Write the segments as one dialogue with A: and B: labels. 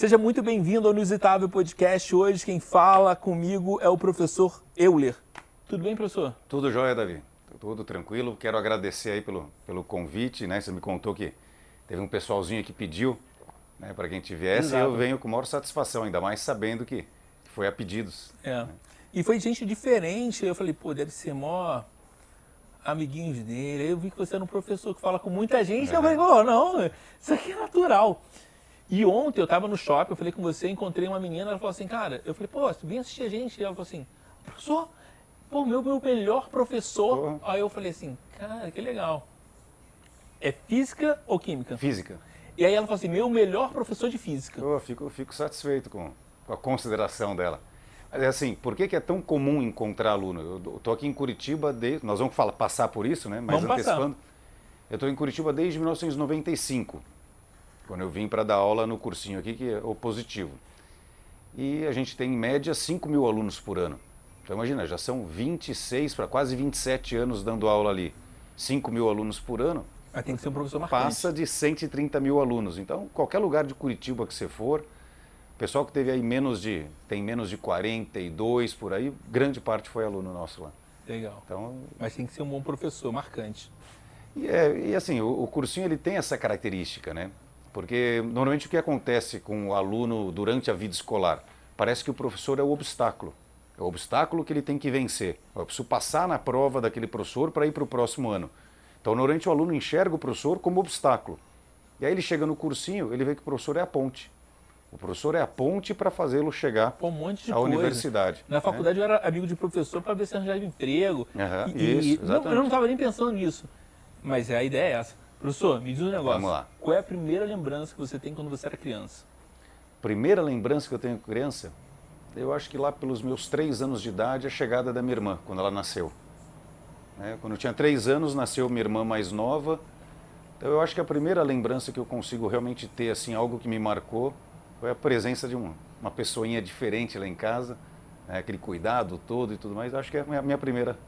A: Seja muito bem-vindo ao Inusitável Podcast. Hoje quem fala comigo é o professor Euler. Tudo bem, professor?
B: Tudo jóia, Davi. Tudo tranquilo. Quero agradecer aí pelo, pelo convite, né? Você me contou que teve um pessoalzinho que pediu né, para que a gente viesse Exato. e eu venho com maior satisfação, ainda mais sabendo que foi a pedidos.
A: É. Né? E foi gente diferente. Eu falei, pô, deve ser mó amiguinhos dele. Eu vi que você era um professor que fala com muita gente. É. Eu falei, oh, não, isso aqui é natural. E ontem eu estava no shopping, eu falei com você, encontrei uma menina, ela falou assim, cara, eu falei, pô, vem assistir a gente. E ela falou assim, professor, pô, meu, meu melhor professor. Pô. Aí eu falei assim, cara, que legal. É física ou química?
B: Física.
A: E aí ela falou assim, meu melhor professor de física.
B: Eu fico, fico satisfeito com, com a consideração dela. Mas é assim, por que, que é tão comum encontrar aluno? Eu estou aqui em Curitiba, de, nós vamos falar, passar por isso, né? Mas
A: vamos antecipando. Passar.
B: Eu estou em Curitiba desde 1995, quando eu vim para dar aula no cursinho aqui, que é o positivo. E a gente tem em média 5 mil alunos por ano. Então imagina, já são 26 para quase 27 anos dando aula ali. 5 mil alunos por ano.
A: Mas tem que ser um professor marcante.
B: Passa de 130 mil alunos. Então, qualquer lugar de Curitiba que você for, pessoal que teve aí menos de, tem menos de 42 por aí, grande parte foi aluno nosso lá.
A: Legal. Então, Mas tem que ser um bom professor, marcante.
B: E, é, e assim, o, o, cursinho ele tem essa característica, né? Porque normalmente o que acontece com o aluno durante a vida escolar? Parece que o professor é o obstáculo. É o obstáculo que ele tem que vencer. Eu preciso passar na prova daquele professor para ir para o próximo ano. Então, normalmente o aluno enxerga o professor como obstáculo. E aí ele chega no cursinho, ele vê que o professor é a ponte. O professor é a ponte para fazê-lo chegar um à coisa. universidade.
A: Na né? faculdade eu era amigo de professor para ver se arranjava emprego. Uhum, e, isso, não, eu não estava nem pensando nisso. Mas a ideia é essa. Professor, me diz um negócio. Vamos lá. Qual é a primeira lembrança que você tem quando você era criança?
B: Primeira lembrança que eu tenho criança? Eu acho que lá pelos meus três anos de idade, a chegada da minha irmã, quando ela nasceu. Né? Quando eu tinha três anos, nasceu minha irmã mais nova. Então eu acho que a primeira lembrança que eu consigo realmente ter, assim, algo que me marcou, foi a presença de uma, uma pessoinha diferente lá em casa, né? aquele cuidado todo e tudo mais. Eu acho que é a minha, minha primeira,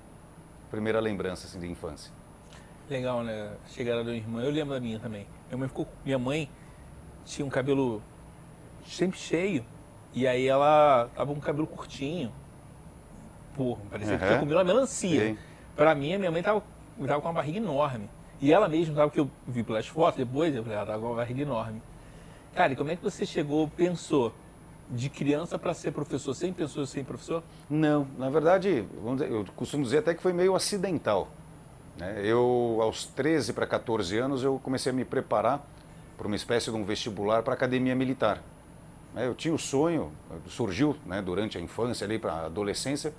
B: primeira lembrança assim, de infância.
A: Legal, né? A chegada da minha irmã. Eu lembro da minha também. Minha mãe, ficou, minha mãe tinha um cabelo sempre cheio. E aí ela tava com o cabelo curtinho. Porra, parecia uhum. que tinha comido uma melancia. Sim. Pra mim, a minha mãe tava, tava com uma barriga enorme. E ela mesma, tava, que eu vi pelas fotos depois, eu falei, ela tava com uma barriga enorme. Cara, e como é que você chegou, pensou, de criança para ser professor? Sempre pensou em ser professor?
B: Não, na verdade, dizer, eu costumo dizer até que foi meio acidental. Né? Eu, aos 13 para 14 anos, eu comecei a me preparar para uma espécie de um vestibular para a academia militar. Né? Eu tinha o sonho, surgiu né, durante a infância, ali para a adolescência,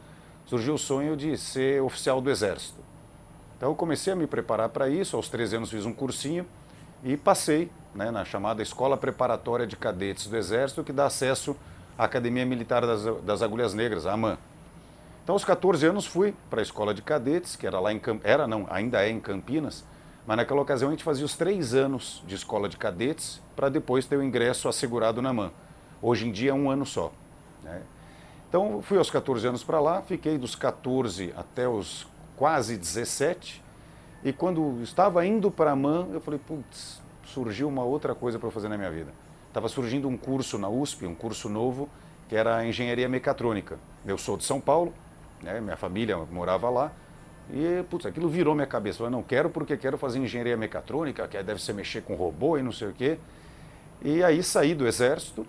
B: surgiu o sonho de ser oficial do Exército. Então eu comecei a me preparar para isso, aos 13 anos fiz um cursinho e passei né, na chamada Escola Preparatória de Cadetes do Exército, que dá acesso à Academia Militar das, das Agulhas Negras, a AMAN. Então aos 14 anos fui para a Escola de Cadetes, que era lá em era não, ainda é em Campinas, mas naquela ocasião a gente fazia os três anos de Escola de Cadetes para depois ter o ingresso assegurado na AMAN. Hoje em dia é um ano só. Né? Então, fui aos 14 anos para lá, fiquei dos 14 até os quase 17. E quando estava indo para a MAN, eu falei, putz, surgiu uma outra coisa para fazer na minha vida. Estava surgindo um curso na USP, um curso novo, que era engenharia mecatrônica. Eu sou de São Paulo, né, minha família morava lá, e putz, aquilo virou minha cabeça. Eu não quero porque quero fazer engenharia mecatrônica, que deve ser mexer com robô e não sei o quê. E aí saí do exército,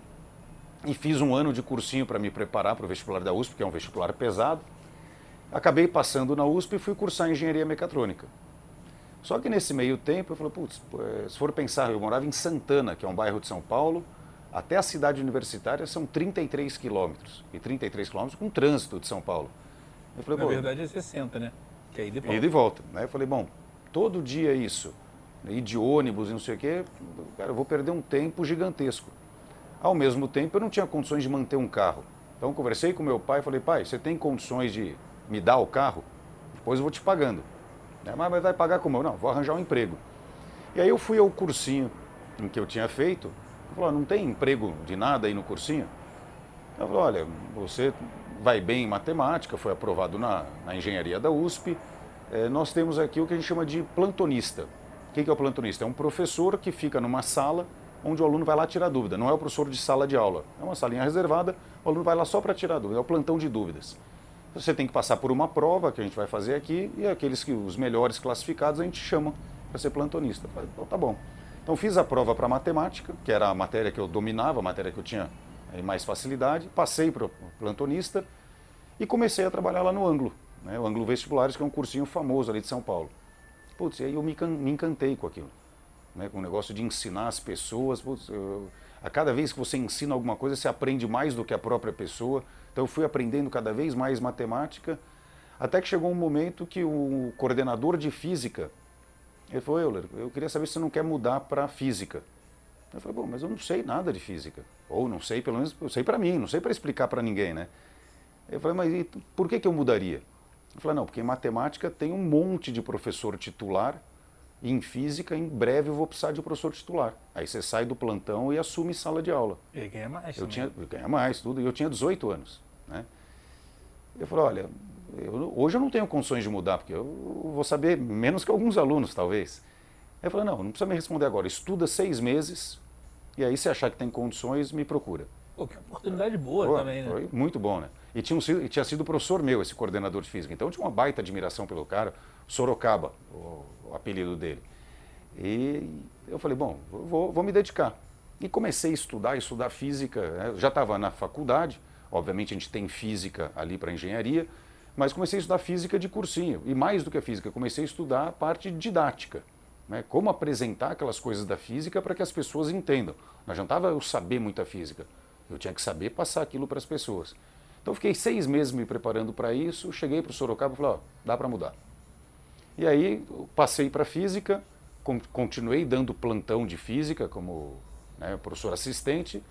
B: e fiz um ano de cursinho para me preparar para o vestibular da USP, que é um vestibular pesado. Acabei passando na USP e fui cursar engenharia mecatrônica. Só que nesse meio tempo eu falei, putz, eh, se for pensar, eu morava em Santana, que é um bairro de São Paulo, até a cidade universitária são 33 quilômetros. E 33 quilômetros com trânsito de São Paulo.
A: Eu falei, Na verdade é 60, né? Que é ir de volta.
B: Ir de volta. Né? Eu falei, bom, todo dia isso, ir de ônibus e não sei o quê, cara, eu vou perder um tempo gigantesco. Ao mesmo tempo, eu não tinha condições de manter um carro. Então, conversei com meu pai e falei, pai, você tem condições de me dar o carro? Depois eu vou te pagando. Né, mas vai pagar como? Não, vou arranjar um emprego. E aí eu fui ao cursinho em que eu tinha feito. Ele falou, não tem emprego de nada aí no cursinho? Eu falei, olha, você vai bem em matemática, foi aprovado na, na engenharia da USP. É, nós temos aqui o que a gente chama de plantonista. O que é o plantonista? É um professor que fica numa sala onde o aluno vai lá tirar dúvida. Não é o professor de sala de aula. É uma salinha reservada, o aluno vai lá só para tirar dúvida. É o plantão de dúvidas. Você tem que passar por uma prova que a gente vai fazer aqui e aqueles que os melhores classificados a gente chama para ser plantonista. Então, tá bom. Então fiz a prova para matemática, que era a matéria que eu dominava, a matéria que eu tinha mais facilidade, passei para o plantonista e comecei a trabalhar lá no Ângulo, né, o Ângulo Vestibulares, que é um cursinho famoso ali de São Paulo. Putz, e aí eu me, me encantei com aquilo, né, com o negócio de ensinar as pessoas. Putz, eu, a cada vez que você ensina alguma coisa, você aprende mais do que a própria pessoa. Então eu fui aprendendo cada vez mais matemática, até que chegou um momento que o coordenador de física, ele falou, Euler, eu queria saber se você não quer mudar para física. Eu falei, bom, mas eu não sei nada de física. Ou não sei, pelo menos, eu sei para mim, não sei para explicar para ninguém, né? Eu falei, mas por que, que eu mudaria? Eu falei, não, porque em matemática tem um monte de professor titular e em física, em breve, eu vou precisar de um professor titular. Aí você sai do plantão e assume sala de aula.
A: E ganha mais.
B: Eu tinha, ganha mais, tudo. E eu tinha 18 anos. Né? Eu falei, olha, eu, hoje eu não tenho condições de mudar, porque eu vou saber menos que alguns alunos, talvez. Eu falei, não, não precisa me responder agora. Estuda seis meses e aí se achar que tem condições, me procura.
A: Pô, que oportunidade boa Pô, também, né?
B: Foi muito bom, né? E tinha, um, tinha sido professor meu, esse coordenador de física. Então eu tinha uma baita admiração pelo cara, Sorocaba, o, o apelido dele. E eu falei, bom, vou, vou me dedicar. E comecei a estudar, estudar física. Né? Já estava na faculdade, obviamente a gente tem física ali para engenharia, mas comecei a estudar física de cursinho. E mais do que a física, comecei a estudar a parte didática. Né? Como apresentar aquelas coisas da física para que as pessoas entendam. Não adiantava eu saber muita física. Eu tinha que saber passar aquilo para as pessoas. Então fiquei seis meses me preparando para isso, cheguei para o Sorocaba e falei, ó, dá para mudar. E aí passei para física, continuei dando plantão de física como né, professor assistente,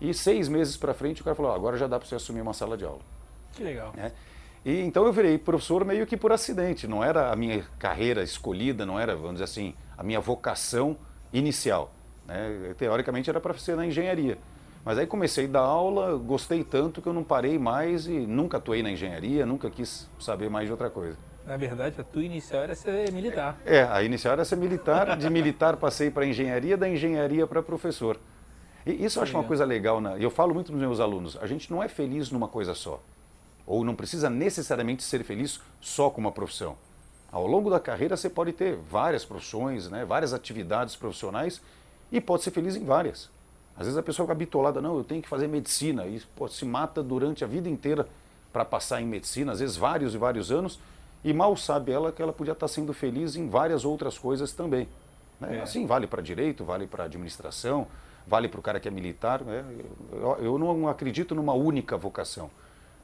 B: e seis meses para frente o cara falou, agora já dá para você assumir uma sala de aula.
A: Que legal.
B: É. E então eu virei professor meio que por acidente, não era a minha carreira escolhida, não era, vamos dizer assim, a minha vocação inicial. Né? Teoricamente era para ser na engenharia. Mas aí comecei a dar aula, gostei tanto que eu não parei mais e nunca atuei na engenharia, nunca quis saber mais de outra coisa.
A: Na verdade, a tua inicial era ser militar.
B: É, a inicial era ser militar, de militar passei para engenharia, da engenharia para professor. E isso eu acho uma coisa legal, e eu falo muito para os meus alunos, a gente não é feliz numa coisa só. Ou não precisa necessariamente ser feliz só com uma profissão. Ao longo da carreira você pode ter várias profissões, né, várias atividades profissionais e pode ser feliz em várias. Às vezes a pessoa fica bitolada, não, eu tenho que fazer medicina, e pô, se mata durante a vida inteira para passar em medicina, às vezes vários e vários anos, e mal sabe ela que ela podia estar sendo feliz em várias outras coisas também. Né? É. Assim, vale para direito, vale para administração, vale para o cara que é militar. Né? Eu, eu não acredito numa única vocação.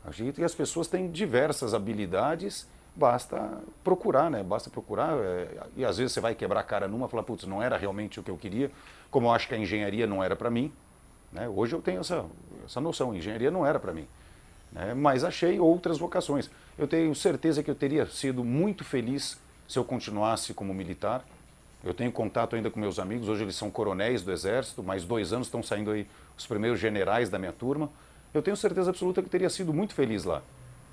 B: Acredito que as pessoas têm diversas habilidades, basta procurar, né? Basta procurar. É, e às vezes você vai quebrar a cara numa e falar, putz, não era realmente o que eu queria, como eu acho que a engenharia não era para mim. Né? Hoje eu tenho essa, essa noção, engenharia não era para mim. Né? Mas achei outras vocações. Eu tenho certeza que eu teria sido muito feliz se eu continuasse como militar. Eu tenho contato ainda com meus amigos, hoje eles são coronéis do Exército, mais dois anos estão saindo aí os primeiros generais da minha turma. Eu tenho certeza absoluta que eu teria sido muito feliz lá.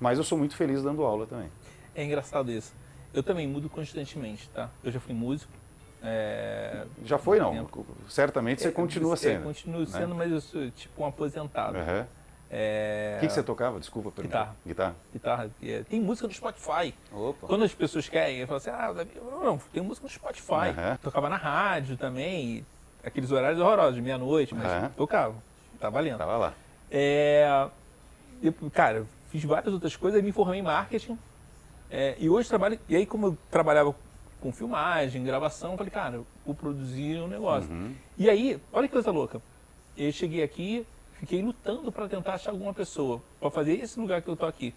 B: Mas eu sou muito feliz dando aula também.
A: É engraçado isso. Eu também mudo constantemente, tá? Eu já fui músico, é,
B: Já foi, não. Tempo. Certamente você é, continua sendo.
A: Eu continuo sendo, né? mas eu sou tipo um aposentado.
B: Uhum. É... O que, que, você tocava? Desculpa,
A: Guitarra.
B: Guitarra.
A: Guitarra. É, tem música no Spotify.
B: Opa.
A: Quando as pessoas querem, eu falo assim, ah, não, não, tem música no Spotify. Uhum. Tocava na rádio também, aqueles horários horrorosos, meia-noite, mas uhum. tocava. Tá valendo.
B: Tava lá.
A: É, eu, cara, fiz várias outras coisas, me formei em marketing. É, e hoje trabalho. E aí, como eu trabalhava com filmagem, gravação, falei, cara, vou produzir um negócio. Uhum. E aí, olha que coisa louca. Eu cheguei aqui, fiquei lutando para tentar achar alguma pessoa para fazer esse lugar que eu tô aqui.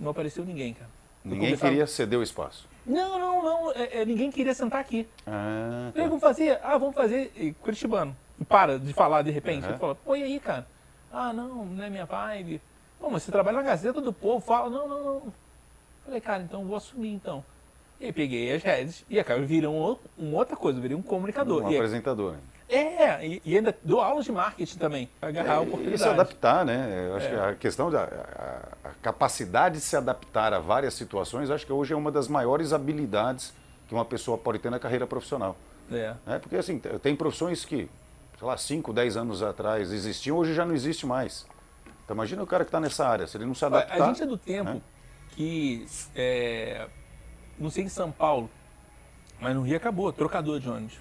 A: Não apareceu ninguém, cara.
B: Ninguém queria ceder o espaço.
A: Não, não, não. É, é, ninguém queria sentar aqui.
B: Ah,
A: tá. vamos fazer? Ah, vamos fazer. E, Curitibano. E para de falar de repente. Uhum. Ele fala, pô, e aí, cara? Ah, não, não é minha vibe. Pô, mas você trabalha na Gazeta do Povo, fala, não, não, não. Falei, cara, então vou assumir então. E aí peguei as redes e acabei virando um, uma outra coisa, virei um comunicador.
B: Um
A: e
B: apresentador.
A: É, e, e, ainda dou aulas de marketing também, para agarrar é, a oportunidade. E
B: se adaptar, né? Eu acho é. que a questão da a, a capacidade de se adaptar a várias situações, acho que hoje é uma das maiores habilidades que uma pessoa pode ter na carreira profissional.
A: É.
B: é porque assim, tem profissões que sei lá, 5, 10 anos atrás existiam, hoje já não existe mais. Então imagina o cara que está nessa área, se ele não se adaptar...
A: A gente é do tempo né? Que, é, não sei em São Paulo, mas no Rio acabou, trocador de ônibus.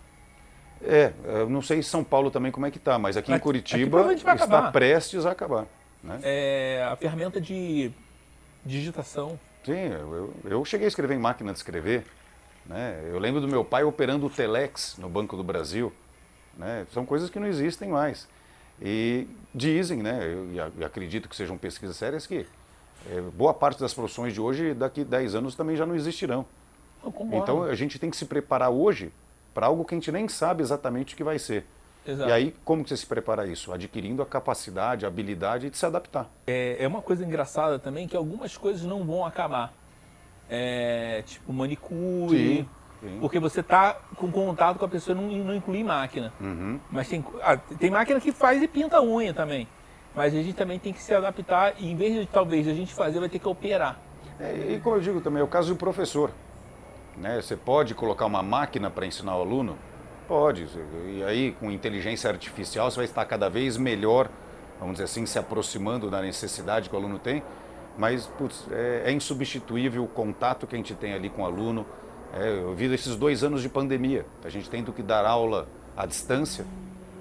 B: É, eu não sei em São Paulo também como é que está, mas aqui em Curitiba aqui está prestes a acabar. Né?
A: É, a ferramenta de digitação.
B: Sim, eu, eu cheguei a escrever em máquina de escrever. Né? Eu lembro do meu pai operando o Telex no Banco do Brasil. Né? São coisas que não existem mais. E dizem, né, eu acredito que sejam pesquisas sérias, que é, boa parte das profissões de hoje, daqui 10 anos, também já não existirão. Então a gente tem que se preparar hoje para algo que a gente nem sabe exatamente o que vai ser. Exato. E aí, como que você se prepara isso? Adquirindo a capacidade, a habilidade de se adaptar.
A: É, é uma coisa engraçada também que algumas coisas não vão acabar. É, tipo manicure, sim, sim. porque você está com contato com a pessoa não, não inclui máquina. Uhum. Mas tem, ah, tem máquina que faz e pinta a unha também. Mas a gente também tem que se adaptar e em vez de talvez a gente fazer, vai ter que operar.
B: É, e como eu digo também, é o caso do professor. Né? Você pode colocar uma máquina para ensinar o aluno? Pode. E aí, com inteligência artificial, você vai estar cada vez melhor, vamos dizer assim, se aproximando da necessidade que o aluno tem. Mas, putz, é, é insubstituível o contato que a gente tem ali com o aluno. É, eu vi esses dois anos de pandemia, a gente tendo que dar aula à distância.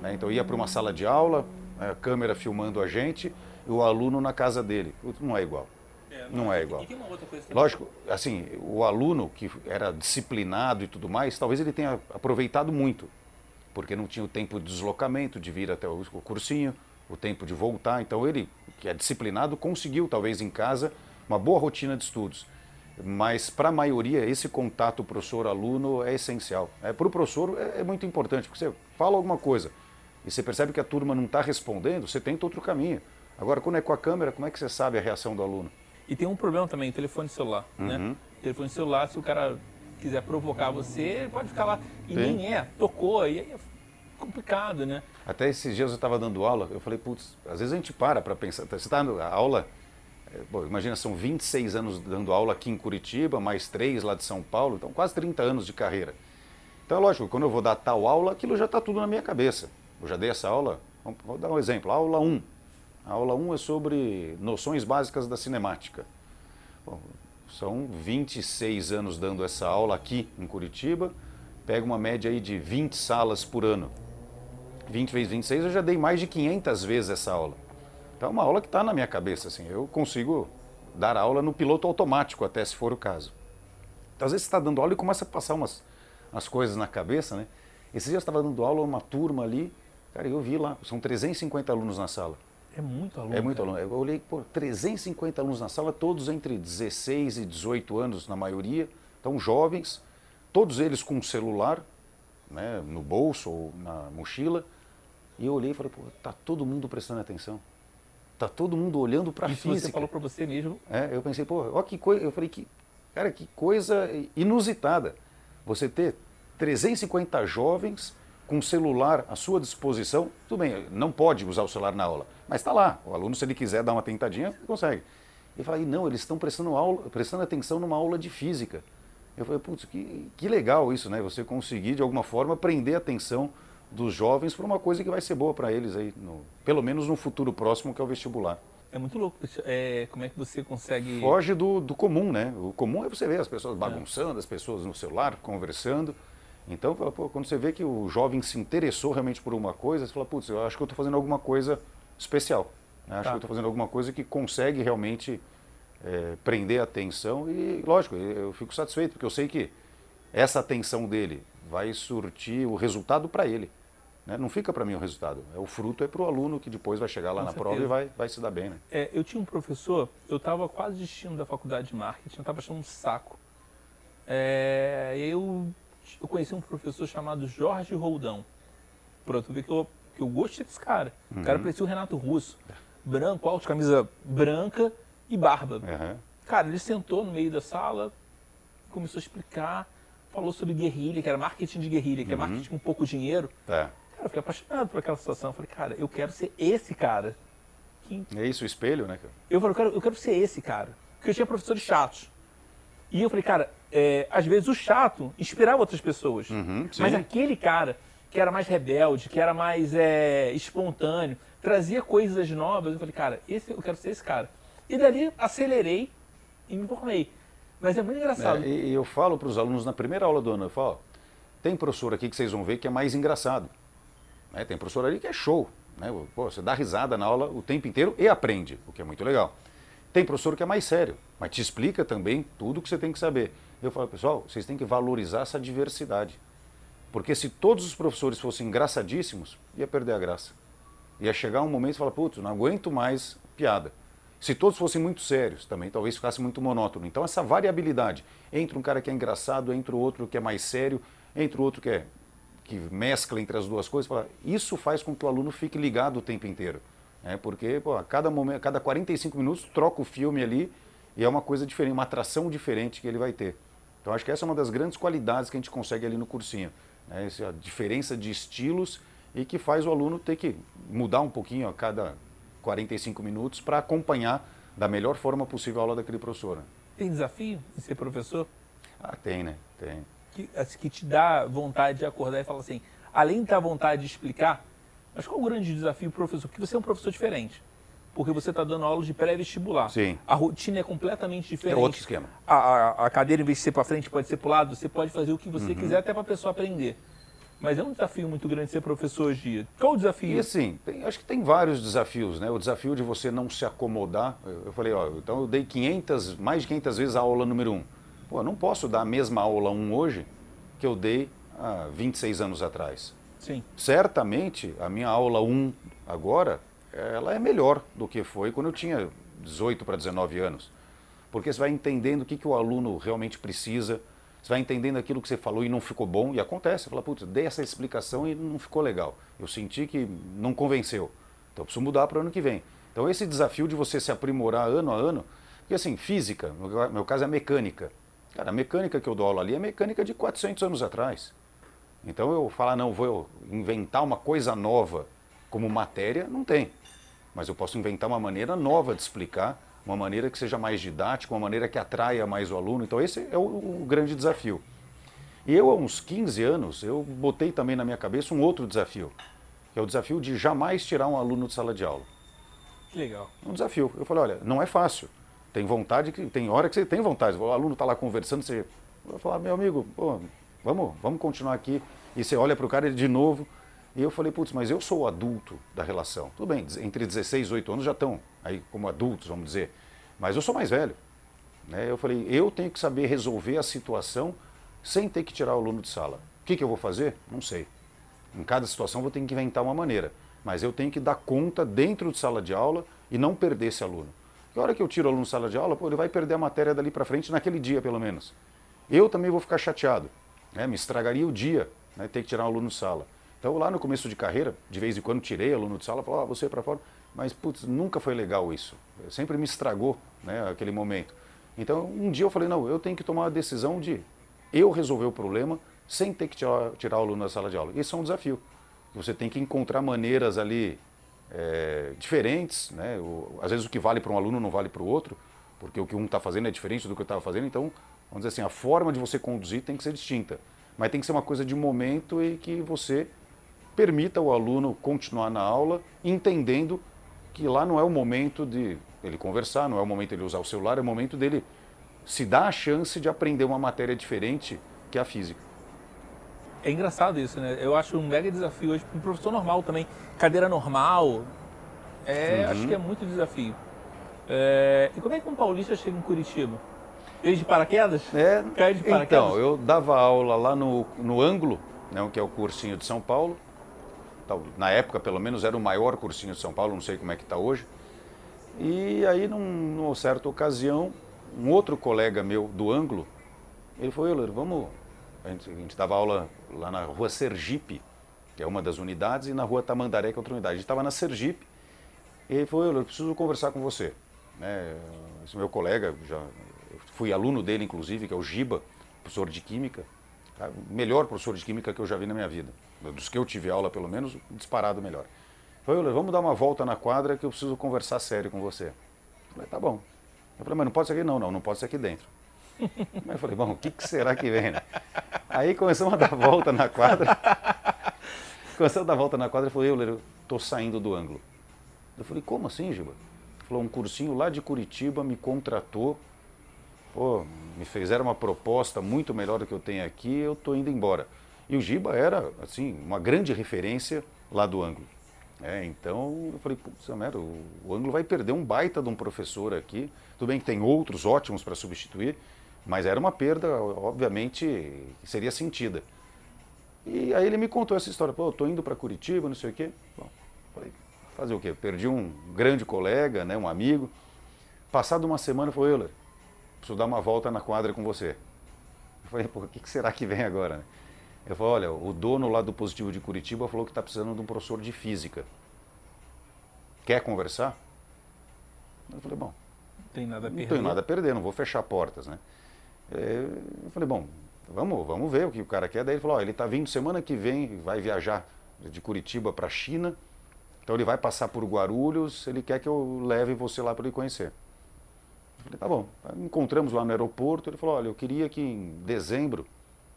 B: Né? Então, ia para uma sala de aula, a câmera filmando a gente e o aluno na casa dele. Não é igual. É, não, é igual. Lógico, assim, o aluno que era disciplinado e tudo mais, talvez ele tenha aproveitado muito, porque não tinha o tempo de deslocamento, de vir até o cursinho, o tempo de voltar. Então ele, que é disciplinado, conseguiu talvez em casa uma boa rotina de estudos. Mas para a maioria, esse contato professor-aluno é essencial. É, para o professor é, é muito importante, porque você fala alguma coisa e você percebe que a turma não está respondendo, você tenta outro caminho. Agora, quando é com a câmera, como é que você sabe a reação do aluno?
A: E tem um problema também, telefone celular, né? uhum. né? Telefone celular, se o cara quiser provocar você, pode ficar lá. E Sim. nem é, tocou, e aí é complicado, né?
B: Até esses dias eu estava dando aula, eu falei, putz, às vezes a gente para para pensar. Você está na aula, é, bom, imagina, são 26 anos dando aula aqui em Curitiba, mais 3 lá de São Paulo, então quase 30 anos de carreira. Então é lógico, quando eu vou dar tal aula, aquilo já está tudo na minha cabeça. Eu já dei essa aula, vou dar um exemplo, aula 1. A aula 1 é sobre noções básicas da cinemática. Bom, são 26 anos dando essa aula aqui em Curitiba, pega uma média aí de 20 salas por ano. 20 vezes 26, eu já dei mais de 500 vezes essa aula. Então é uma aula que está na minha cabeça, assim, eu consigo dar aula no piloto automático até se for o caso. Então às vezes você está dando aula e começa a passar umas, umas coisas na cabeça, né? Esses dias eu estava dando aula uma turma ali, cara, eu vi lá, são 350 alunos na sala.
A: É muito aluno.
B: É muito aluno. Eu olhei, pô, 350 alunos na sala, todos entre 16 e 18 anos na maioria, então jovens, todos eles com celular, né, no bolso ou na mochila. E eu olhei e falei, pô, tá todo mundo prestando atenção. Tá todo mundo olhando para a física.
A: você falou para você mesmo.
B: É, eu pensei, pô, ó que coisa, eu falei que, cara, que coisa inusitada. Você ter 350 jovens com celular à sua disposição, tudo bem, não pode usar o celular na aula, mas está lá. O aluno, se ele quiser dar uma tentadinha, consegue. E eu falei, não, eles estão prestando, aula, prestando atenção numa aula de física. Eu falei, putz, que, que legal isso, né? Você conseguir, de alguma forma, prender a atenção dos jovens para uma coisa que vai ser boa para eles aí, no, pelo menos no futuro próximo, que é o vestibular.
A: É muito louco. É, como é que você consegue.
B: Foge do, do comum, né? O comum é você ver as pessoas bagunçando, é. as pessoas no celular, conversando. Então, pô, quando você vê que o jovem se interessou realmente por uma coisa, você fala, putz, eu acho que eu estou fazendo alguma coisa especial. Né? Acho tá. que eu estou fazendo alguma coisa que consegue realmente é, prender a atenção e, lógico, eu fico satisfeito, porque eu sei que essa atenção dele vai surtir o resultado para ele. Né? Não fica para mim o resultado, é o fruto é para o aluno que depois vai chegar lá Com na certeza. prova e vai, vai se dar bem. Né?
A: É, eu tinha um professor, eu estava quase desistindo da faculdade de marketing, eu estava achando um saco. É, eu eu conheci um professor chamado Jorge Roldão. Pronto, ver que eu, que eu gostei desse cara. Uhum. O cara uhum. parecia o Renato Russo. Branco, alto, camisa branca e barba. Uhum. Cara, ele sentou no meio da sala, começou a explicar, falou sobre guerrilha, que era marketing de guerrilha, que é uhum. é marketing com pouco dinheiro. É. Cara, eu fiquei apaixonado por aquela situação. Eu falei, cara, eu quero ser esse cara.
B: Que... É isso, o espelho, né?
A: Eu falei, eu quero, eu quero ser esse cara. Porque eu tinha professores chatos. E eu falei, cara, é, às vezes o chato inspirava outras pessoas. Uhum, mas aquele cara que era mais rebelde, que era mais é, espontâneo, trazia coisas novas. Eu falei, cara, esse, eu quero ser esse cara. E dali acelerei e me formei. Mas é muito engraçado.
B: É, e eu falo para os alunos na primeira aula do ano, eu falo, tem professor aqui que vocês vão ver que é mais engraçado. Né? Tem professor ali que é show. Né? Pô, você dá risada na aula o tempo inteiro e aprende, o que é muito legal. Tem professor que é mais sério, mas te explica também tudo o que você tem que saber. Eu falo, pessoal, vocês têm que valorizar essa diversidade. Porque se todos os professores fossem engraçadíssimos, ia perder a graça. Ia chegar um momento e falar, putz, não aguento mais piada. Se todos fossem muito sérios, também talvez ficasse muito monótono. Então essa variabilidade entre um cara que é engraçado, entre o outro que é mais sério, entre o outro que é que mescla entre as duas coisas, isso faz com que o aluno fique ligado o tempo inteiro. Né? Porque pô, a cada, momento, a cada 45 minutos troca o filme ali e é uma coisa diferente, uma atração diferente que ele vai ter. Então acho que essa é uma das grandes qualidades que a gente consegue ali no cursinho. Né? Essa diferença de estilos e que faz o aluno ter que mudar um pouquinho a cada 45 minutos para acompanhar da melhor forma possível a aula daquele professor. Né?
A: Tem desafio em ser professor?
B: Ah, tem, né? Tem
A: que, assim, que te dá vontade de acordar e falar assim, além de ter a vontade de explicar, mas qual o grande desafio, professor? Porque você é um professor diferente. Porque você está dando aula de pré-vestibular.
B: Sim.
A: A rotina é completamente diferente.
B: É outro esquema.
A: A, a, a cadeira, em vez de ser para frente, pode ser para o lado. Você pode fazer o que você uhum. quiser até para a pessoa aprender. Mas é um desafio muito grande ser professor hoje dia. Qual o desafio?
B: E assim, tem, acho que tem vários desafios, né? O desafio de você não se acomodar. Eu, eu falei, ó, então eu dei 500, mais de 500 vezes a aula número 1. Um. Pô, eu não posso dar a mesma aula 1 hoje que eu dei há 26 anos atrás.
A: Sim.
B: Certamente, a minha aula 1 agora, ela é melhor do que foi quando eu tinha 18 para 19 anos. Porque você vai entendendo o que, que o aluno realmente precisa, você vai entendendo aquilo que você falou e não ficou bom, e acontece, você fala, putz, dei essa explicação e não ficou legal. Eu senti que não convenceu. Então eu preciso mudar para o ano que vem. Então esse desafio de você se aprimorar ano a ano, porque assim, física, no meu caso é mecânica. Cara, a mecânica que eu dou aula ali é mecânica de 400 anos atrás. Então eu falar, não, vou inventar uma coisa nova como matéria, não tem. Mas eu posso inventar uma maneira nova de explicar, uma maneira que seja mais didática, uma maneira que atraia mais o aluno. Então esse é o, o grande desafio. E eu, há uns 15 anos, eu botei também na minha cabeça um outro desafio, que é o desafio de jamais tirar um aluno de sala de aula.
A: Que legal.
B: Um desafio. Eu falei, olha, não é fácil. Tem vontade, que tem hora que você tem vontade. O aluno está lá conversando, você vai falar, meu amigo, pô, vamos, vamos continuar aqui. E você olha para o cara de novo. E eu falei, putz, mas eu sou o adulto da relação. Tudo bem, entre 16 e 18 anos já estão aí como adultos, vamos dizer. Mas eu sou mais velho. Né? Eu falei, eu tenho que saber resolver a situação sem ter que tirar o aluno de sala. O que, que eu vou fazer? Não sei. Em cada situação vou ter que inventar uma maneira. Mas eu tenho que dar conta dentro de sala de aula e não perder esse aluno. Que hora que eu tiro o aluno sala de aula, pô, ele vai perder a matéria dali para frente naquele dia, pelo menos. Eu também vou ficar chateado. Né? Me estragaria o dia né? ter que tirar um aluno de sala. Então, lá no começo de carreira, de vez em quando tirei aluno de sala, falava, ah, você para fora. Mas, putz, nunca foi legal isso. Sempre me estragou né, aquele momento. Então, um dia eu falei, não, eu tenho que tomar a decisão de eu resolver o problema sem ter que tirar, tirar o aluno da sala de aula. Esse é um desafio. Você tem que encontrar maneiras ali é, diferentes, né? O, às vezes o que vale para um aluno não vale para o outro, porque o que um está fazendo é diferente do que eu estava fazendo, então, vamos dizer assim, a forma de você conduzir tem que ser distinta. Mas tem que ser uma coisa de momento e que você permita o aluno continuar na aula, entendendo que lá não é o momento de ele conversar, não é o momento de ele usar o celular, é o momento dele se dar a chance de aprender uma matéria diferente que a física.
A: É engraçado isso, né? Eu acho um mega desafio hoje para um professor normal também. Cadeira normal. É, uhum. Acho que é muito desafio. É, e como é que um paulista chega em Curitiba? Veio de paraquedas?
B: É, Cai de paraquedas? Então, eu dava aula lá no, no Ângulo, né, que é o cursinho de São Paulo. Na época, pelo menos, era o maior cursinho de São Paulo, não sei como é que está hoje. E aí, num, numa certa ocasião, um outro colega meu do Ângulo, ele falou, Euler, vamos a gente, a gente dava aula lá na rua Sergipe, que é uma das unidades, e na rua Tamandaré, que é outra unidade. A gente estava na Sergipe, e ele falou, eu preciso conversar com você. Né, esse meu colega, já fui aluno dele, inclusive, que é o Giba, professor de Química, tá? melhor professor de Química que eu já vi na minha vida. Dos que eu tive aula, pelo menos, disparado melhor. Falei, vamos dar uma volta na quadra que eu preciso conversar sério com você. Falei, tá bom. Eu falei, mas não pode ser aqui? Não, não, não pode ser aqui dentro. Mas eu falei, bom, o que, que será que vem, né? Aí começamos a dar volta na quadra. Começando a dar volta na quadra, ele falou, Euler, eu tô saindo do ângulo. Eu falei, como assim, Giba? Ele falou, um cursinho lá de Curitiba me contratou, pô, me fizeram uma proposta muito melhor do que eu tenho aqui, eu tô indo embora. E o Giba era, assim, uma grande referência lá do ângulo. É, então eu falei, putz, o, o ângulo vai perder um baita de um professor aqui. Tudo bem que tem outros ótimos para substituir, mas era uma perda, obviamente, que seria sentida. E aí ele me contou essa história, pô, eu tô indo para Curitiba, não sei o quê. Bom, falei, fazer o quê? Perdi um grande colega, né, um amigo. Passado uma semana, foi Euler, preciso dar uma volta na quadra com você. Eu falei, pô, o que será que vem agora? Eu falei, olha, o dono lá do Positivo de Curitiba falou que está precisando de um professor de física. Quer conversar? Eu falei, bom,
A: não tem nada a perder.
B: Não tenho nada a perder, não vou fechar portas, né? Eu falei, bom, vamos, vamos ver o que o cara quer. Daí ele falou, ó, ele está vindo semana que vem, vai viajar de Curitiba para a China, então ele vai passar por Guarulhos, ele quer que eu leve você lá para ele conhecer. Falei, tá bom. Encontramos lá no aeroporto, ele falou, olha, eu queria que em dezembro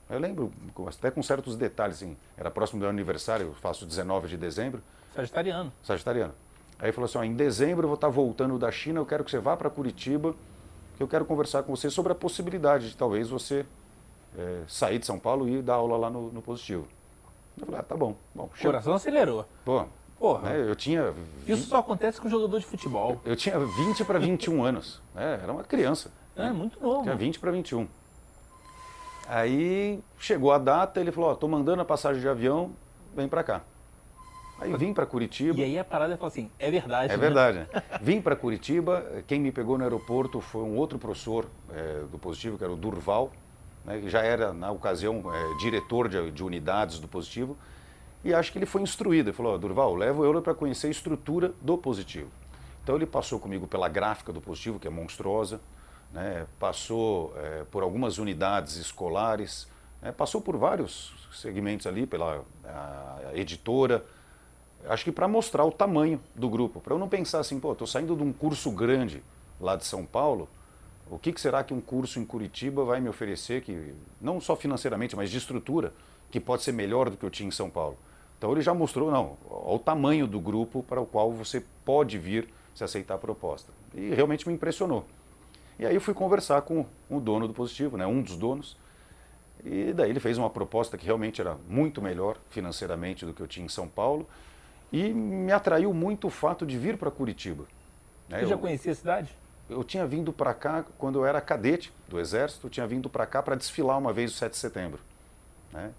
B: eu lembro, até com certos detalhes, assim, era próximo do meu aniversário, eu faço 19 de dezembro.
A: Sagitariano.
B: Sagitariano. Aí falou assim, ó, em dezembro eu vou estar voltando da China, eu quero que você vá para Curitiba, que eu quero conversar com você sobre a possibilidade de talvez você é, sair de São Paulo e dar aula lá no, no Positivo. Eu falei, ah, tá bom. bom
A: o coração acelerou.
B: Pô, Porra. Né, eu tinha...
A: 20... Isso só acontece com jogador de futebol.
B: Eu, eu tinha 20 para 21 anos. É, era uma criança.
A: É, né? muito novo.
B: Tinha 20 para 21. Aí chegou a data, ele falou, ó, tô mandando a passagem de avião, vem para cá. Aí vim para Curitiba.
A: E aí a parada falou assim, é verdade.
B: É né? verdade. Né? Vim para Curitiba, quem me pegou no aeroporto foi um outro professor é, do Positivo, que era o Durval, né, que já era, na ocasião, é, diretor de, de, unidades do Positivo. E acho que ele foi instruído. Ele falou, Durval, levo eu para conhecer a estrutura do Positivo. Então ele passou comigo pela gráfica do Positivo, que é monstruosa né, passou é, por algumas unidades escolares, né, passou por vários segmentos ali, pela editora, acho que para mostrar o tamanho do grupo, para eu não pensar assim, pô, estou saindo de um curso grande lá de São Paulo, o que, que, será que um curso em Curitiba vai me oferecer, que não só financeiramente, mas de estrutura, que pode ser melhor do que eu tinha em São Paulo? Então ele já mostrou, não, o tamanho do grupo para o qual você pode vir se aceitar a proposta. E realmente me impressionou. E aí eu fui conversar com o dono do Positivo, né, um dos donos, e daí ele fez uma proposta que realmente era muito melhor financeiramente do que eu tinha em São Paulo, e me atraiu muito o fato de vir para Curitiba.
A: Né? Você já conhecia a cidade?
B: Eu tinha vindo para cá quando eu era cadete do Exército, eu tinha vindo para cá para desfilar uma vez o 7 de setembro. Né?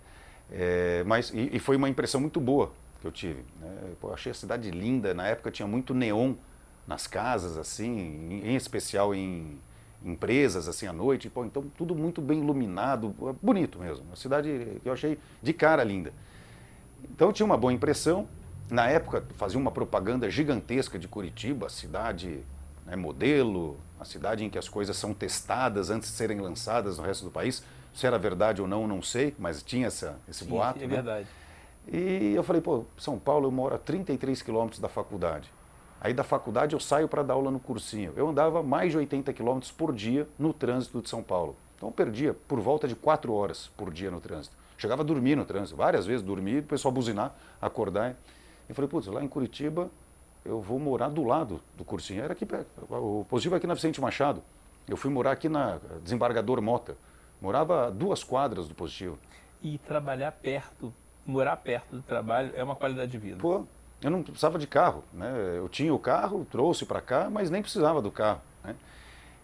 B: É, mas, e, e, foi uma impressão muito boa que eu tive. Né? Pô, achei a cidade linda, na época tinha muito neon nas casas, assim, em, em especial em, empresas assim à noite, pô, então tudo muito bem iluminado, bonito mesmo. Uma cidade que eu achei de cara linda. Então tinha uma boa impressão. Na época fazia uma propaganda gigantesca de Curitiba, a cidade né, modelo, a cidade em que as coisas são testadas antes de serem lançadas no resto do país. Se era verdade ou não, não sei, mas tinha essa, esse Sim, boato.
A: É
B: né?
A: verdade.
B: E eu falei, pô, São Paulo eu moro a 33 quilômetros da faculdade. Aí da faculdade eu saio para dar aula no cursinho. Eu andava mais de 80 quilômetros por dia no trânsito de São Paulo. Então eu perdia por volta de 4 horas por dia no trânsito. Chegava a dormir no trânsito, várias vezes dormir, o pessoal buzinar, acordar. E falei, putz, lá em Curitiba eu vou morar do lado do cursinho. Era aqui o positivo é aqui na Vicente Machado. Eu fui morar aqui na Desembargador Mota. Morava a duas quadras do positivo.
A: E trabalhar perto, morar perto do trabalho é uma qualidade de vida.
B: Pô, eu não precisava de carro. Né? Eu tinha o carro, trouxe para cá, mas nem precisava do carro. Né?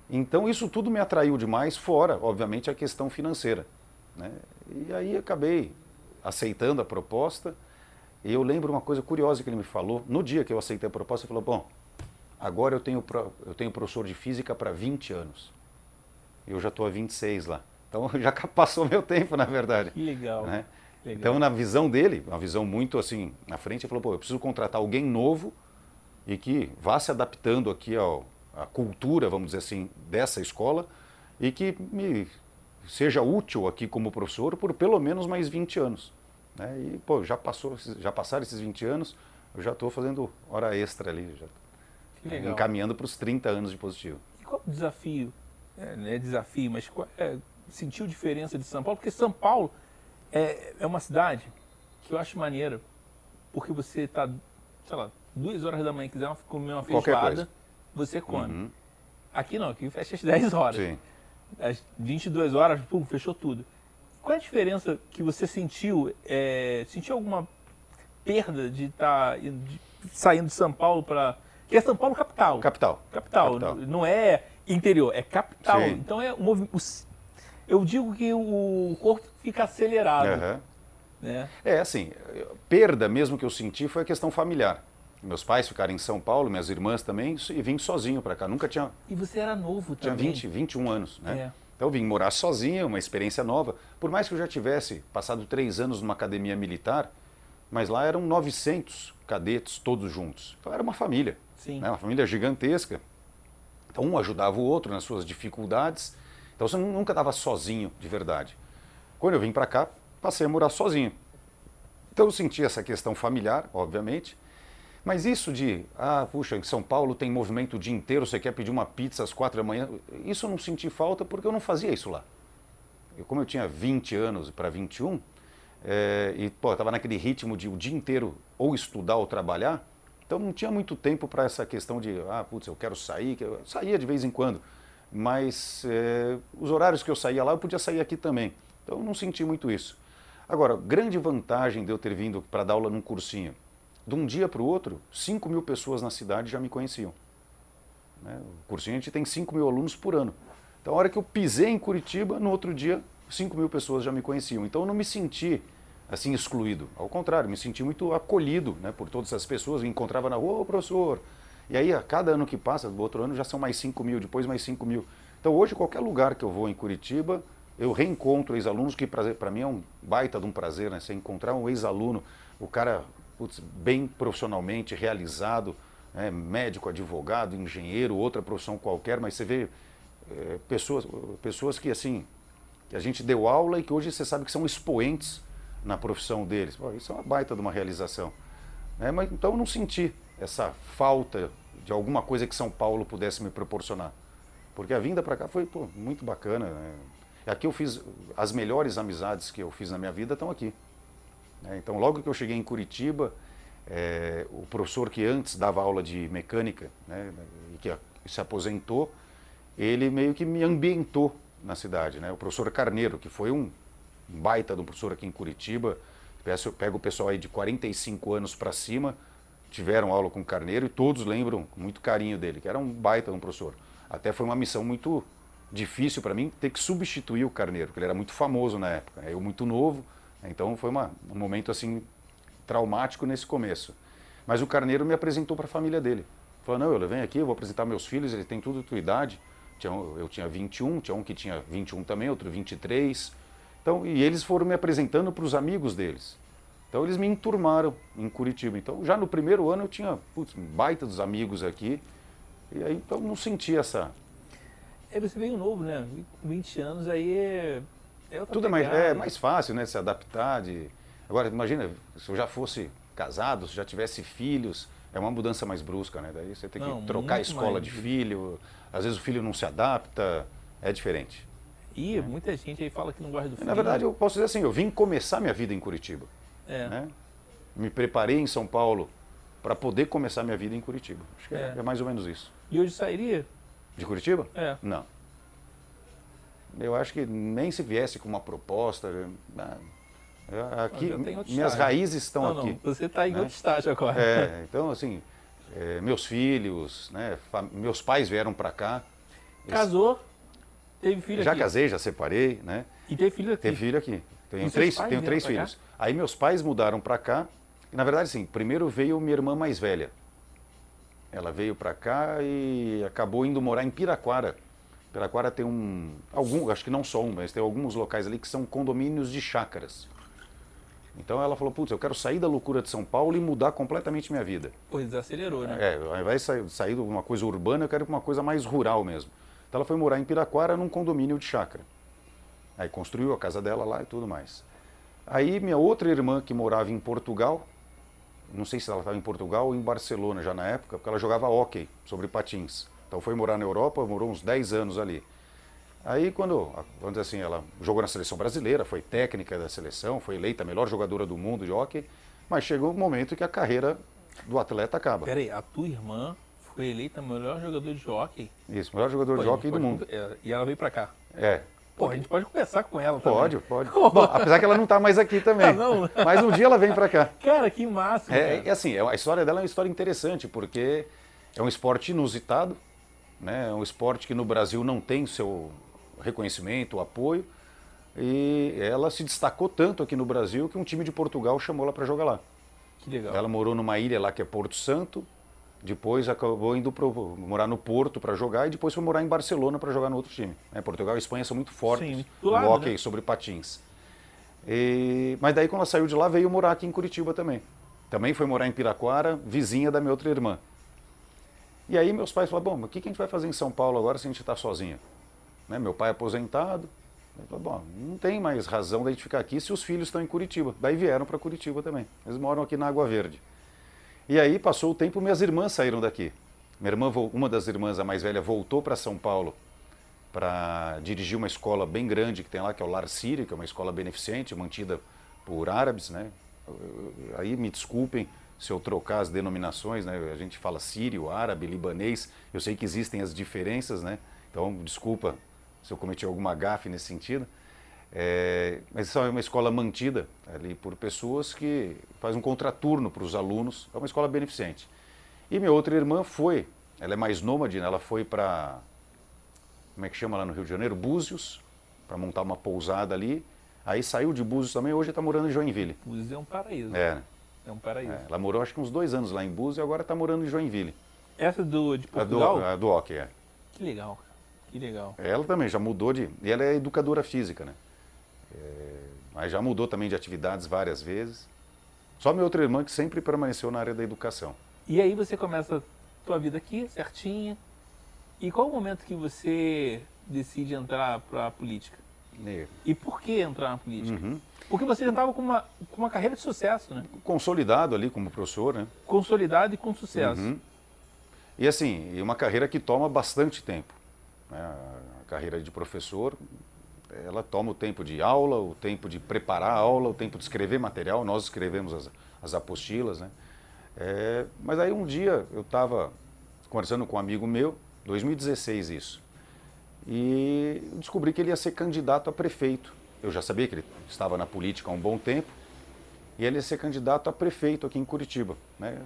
B: Então isso tudo me atraiu demais, fora, obviamente, a questão financeira. Né? E aí acabei aceitando a proposta. E eu lembro uma coisa curiosa que ele me falou. No dia que eu aceitei a proposta, ele falou: Bom, agora eu tenho, eu tenho professor de física para 20 anos. Eu já estou há 26 lá. Então já passou meu tempo, na verdade.
A: Que legal.
B: Né? Legal. Então, na visão dele, uma visão muito assim na frente, ele falou: pô, eu preciso contratar alguém novo e que vá se adaptando aqui ao, à cultura, vamos dizer assim, dessa escola e que me seja útil aqui como professor por pelo menos mais 20 anos. Né? E, pô, já, passou, já passaram esses 20 anos, eu já estou fazendo hora extra ali, já é, encaminhando para os 30 anos de positivo.
A: E qual o desafio? É, não é desafio, mas qual, é, sentiu diferença de São Paulo? Porque São Paulo é, é uma cidade que eu acho maneiro, porque você tá, sei lá, duas horas da manhã e quiser comer uma feijoada, você come.
B: Uhum.
A: Aqui não, aqui fecha às 10 horas.
B: Sim.
A: Às 22 horas, pum, fechou tudo. Qual é a diferença que você sentiu? é, sentiu alguma perda de estar saindo de São Paulo para. Que é São Paulo capital.
B: Capital.
A: Capital.
B: Capital.
A: Não é interior, é capital.
B: Sim.
A: Então é o s- Eu digo que o corpo fica acelerado.
B: Aham.
A: Né?
B: É, assim, perda mesmo que eu senti foi a questão familiar. Meus pais ficaram em São Paulo, minhas irmãs também, e vim sozinho para cá. Nunca tinha,
A: E você era novo
B: tinha
A: também.
B: 20, 21 anos, né?
A: É.
B: Então eu vim morar sozinho, uma experiência nova. Por mais que eu já tivesse passado três anos numa academia militar, mas lá eram 900 cadetes todos juntos. Então era uma família,
A: Sim.
B: né? uma família gigantesca. Então um ajudava o outro nas suas dificuldades. Então você nunca estava sozinho de verdade. Quando eu vim para cá, passei a morar sozinho. Então eu senti essa questão familiar, obviamente. Mas isso de, ah, puxa, em São Paulo tem movimento o dia inteiro, você quer pedir uma pizza às quatro da manhã, isso eu não senti falta porque eu não fazia isso lá. Eu, como eu tinha 20 anos para 21, eh, e pô, estava naquele ritmo de o dia inteiro ou estudar ou trabalhar, então não tinha muito tempo para essa questão de, ah, putz, eu quero sair, eu saía de vez em quando, mas eh, os horários que eu saía lá, eu podia sair aqui também. Então eu não senti muito isso. Agora, grande vantagem de eu ter vindo para dar aula num cursinho, de um dia para o outro, 5 mil pessoas na cidade já me conheciam. Né? O cursinho a gente tem 5 mil alunos por ano. Então, a hora que eu pisei em Curitiba, no outro dia, 5 mil pessoas já me conheciam. Então, eu não me senti assim excluído. Ao contrário, me senti muito acolhido né, por todas essas pessoas. Me encontrava na rua, ô professor. E aí, a cada ano que passa, do outro ano já são mais 5 mil, depois mais 5 mil. Então, hoje, qualquer lugar que eu vou em Curitiba, eu reencontro ex-alunos, que para mim é um baita de um prazer, né? Você encontrar um ex-aluno, o cara putz, bem profissionalmente realizado, né, médico, advogado, engenheiro, outra profissão qualquer, mas você vê é, pessoas, pessoas que assim, que a gente deu aula e que hoje você sabe que são expoentes na profissão deles. Pô, isso é uma baita de uma realização. né? mas, então eu não senti essa falta de alguma coisa que São Paulo pudesse me proporcionar. Porque a vinda para cá foi pô, muito bacana. Né? Aqui eu fiz as melhores amizades que eu fiz na minha vida estão aqui. né? Então, logo que eu cheguei em Curitiba, é, o professor que antes dava aula de mecânica, né, e que se aposentou, ele meio que me ambientou na cidade. Né? O professor Carneiro, que foi um baita um professor aqui em Curitiba, pego o pessoal aí de 45 anos para cima, tiveram aula com o Carneiro e todos lembram com muito carinho dele, que era um baita um professor. Até foi uma missão muito difícil para mim ter que substituir o Carneiro, porque ele era muito famoso na época, né? eu muito novo, né? então foi uma- um momento assim traumático nesse começo. Mas o Carneiro me apresentou para a família dele. Falou, não, eu venho aqui, eu vou apresentar meus filhos, eles têm tudo a tua idade. Eu tinha 21, tinha um que tinha 21 também, outro 23. Então, e eles foram me apresentando para os amigos deles. Então eles me enturmaram em Curitiba. Então já no primeiro ano eu tinha putz, baita dos amigos aqui. E aí então não senti essa.
A: Aí você veio novo, né? Com 20 anos aí é. é
B: Tudo é mais, é mais fácil, né? Se adaptar. De... Agora, imagina, se eu já fosse casado, se já tivesse filhos, é uma mudança mais brusca, né? Daí você tem que
A: Não,
B: trocar a escola
A: mais.
B: de filho, às vezes o filho não se adapta, é diferente.
A: E muita gente aí fala que não gosta do filho.
B: Na verdade, eu posso dizer assim, eu vim começar minha vida em Curitiba.
A: É.
B: né? Me preparei em São Paulo para poder começar minha vida em Curitiba. Acho que é,
A: É.
B: é mais ou menos isso.
A: E hoje sairia?
B: De Curitiba?
A: É.
B: Não. Eu acho que nem se viesse com uma proposta. né? Aqui,
A: já
B: minhas
A: estágio.
B: raízes estão
A: não,
B: aqui.
A: não. Você está em
B: né?
A: outro estágio agora.
B: É, então, assim, é, meus filhos, né, meus pais vieram para cá.
A: Casou, teve filho
B: já
A: aqui.
B: casei, já separei, né?
A: E teve filho aqui.
B: Teve filho aqui. Tenho
A: E
B: três, tenho três filhos. Aí meus pais mudaram para cá. E, na verdade, sim, primeiro veio minha irmã mais velha. Ela veio para cá e acabou indo morar em Piraquara. Piraquara tem um, algum, acho que não só um, mas tem alguns locais ali que são condomínios de chácaras. Então ela falou, putz, eu quero sair da loucura de São Paulo e mudar completamente minha vida.
A: Pô, desacelerou, né?
B: É, ao invés de sair, sair de uma coisa urbana, eu quero uma coisa mais rural mesmo. Então ela foi morar em Piraquara num condomínio de chácara. Aí construiu a casa dela lá e tudo mais. Aí minha outra irmã que morava em Portugal, não sei se ela estava em Portugal ou em Barcelona já na época, porque ela jogava hóquei sobre patins. Então foi morar na Europa, morou uns 10 anos ali. Aí quando, vamos dizer assim, ela jogou na seleção brasileira, foi técnica da seleção, foi eleita a melhor jogadora do mundo de hóquei. Mas chega um momento que a carreira do atleta acaba.
A: Peraí, a tua irmã foi eleita melhor jogador de hockey?
B: Isso, melhor jogador de
A: a
B: hockey
A: gente
B: do
A: pode-
B: mundo.
A: é, E ela veio pra cá.
B: É,
A: Pô, a gente pode conversar com ela
B: pode,
A: também.
B: pode. Bom, apesar que ela não está mais aqui também.
A: Ah, não?
B: Mas um dia ela vem para cá.
A: Cara, que massa.
B: É,
A: cara.
B: é assim, é- a história dela é uma história interessante, porque é um esporte inusitado, né? é um esporte que no Brasil não tem seu reconhecimento, apoio, e ela se destacou tanto aqui no Brasil que um time de Portugal chamou ela para jogar lá.
A: Que legal.
B: Ela morou numa ilha lá que é Porto Santo, depois acabou indo pro, morar no Porto para jogar e depois foi morar em Barcelona para jogar no outro time. né? Portugal e Espanha são muito fortes
A: Sim,
B: no
A: lado,
B: hockey
A: né?
B: sobre patins. E- mas daí quando ela saiu de lá veio morar aqui em Curitiba também. Também foi morar em Piraquara, vizinha da minha outra irmã. E aí meus pais falaram, bom, mas o que que a gente vai fazer em São Paulo agora se a gente está sozinha? Né, Meu pai é aposentado. Falei, bom, não tem mais razão da gente ficar aqui se os filhos estão em Curitiba. Daí vieram para Curitiba também. Eles moram aqui na Água Verde. E aí passou o tempo, minhas irmãs saíram daqui. Minha irmã, uma das irmãs, a mais velha, voltou para São Paulo para dirigir uma escola bem grande que tem lá, que é o Lar Sírio, que é uma escola beneficente, mantida por árabes, né? Aí me desculpem se eu trocar as denominações, né? A gente fala sírio, árabe, libanês. Eu sei que existem as diferenças, né? Então, desculpa se eu cometi alguma gafe nesse sentido. É, mas isso é uma escola mantida ali por pessoas que faz um contraturno para os alunos. É uma escola beneficente. E minha outra irmã foi, ela é mais nômade, né? ela foi para, como é que chama lá no Rio de Janeiro? Búzios, para montar uma pousada ali. Aí saiu de Búzios também, hoje está morando em Joinville.
A: Búzios é um paraíso.
B: É, né?
A: É um paraíso.
B: É, ela morou acho que uns dois anos lá em Búzios e agora está morando em Joinville.
A: Essa do, de
B: A do,
A: Portugal?
B: a do hockey, é.
A: Que legal. Que legal.
B: Ela também já mudou de. E ela é educadora física, né? É, mas já mudou também de atividades várias vezes. Só minha outra irmã que sempre permaneceu na área da educação.
A: E aí você começa a tua vida aqui, certinha. E qual o momento que você decide entrar para a política?
B: E
A: E por que entrar na política?
B: Uhum.
A: Porque você já estava com uma, com uma carreira de sucesso, né?
B: Consolidado ali como professor, né?
A: Consolidado e com sucesso.
B: Uhum. E assim, uma carreira que toma bastante tempo. né? A carreira de professor, ela toma o tempo de aula, o tempo de preparar a aula, o tempo de escrever material. Nós escrevemos as, as apostilas, né? É, mas aí um dia eu estava conversando com um amigo meu, 2016 isso, e descobri que ele ia ser candidato a prefeito. Eu já sabia que ele estava na política há um bom tempo, e ele ia ser candidato a prefeito aqui em Curitiba. Né?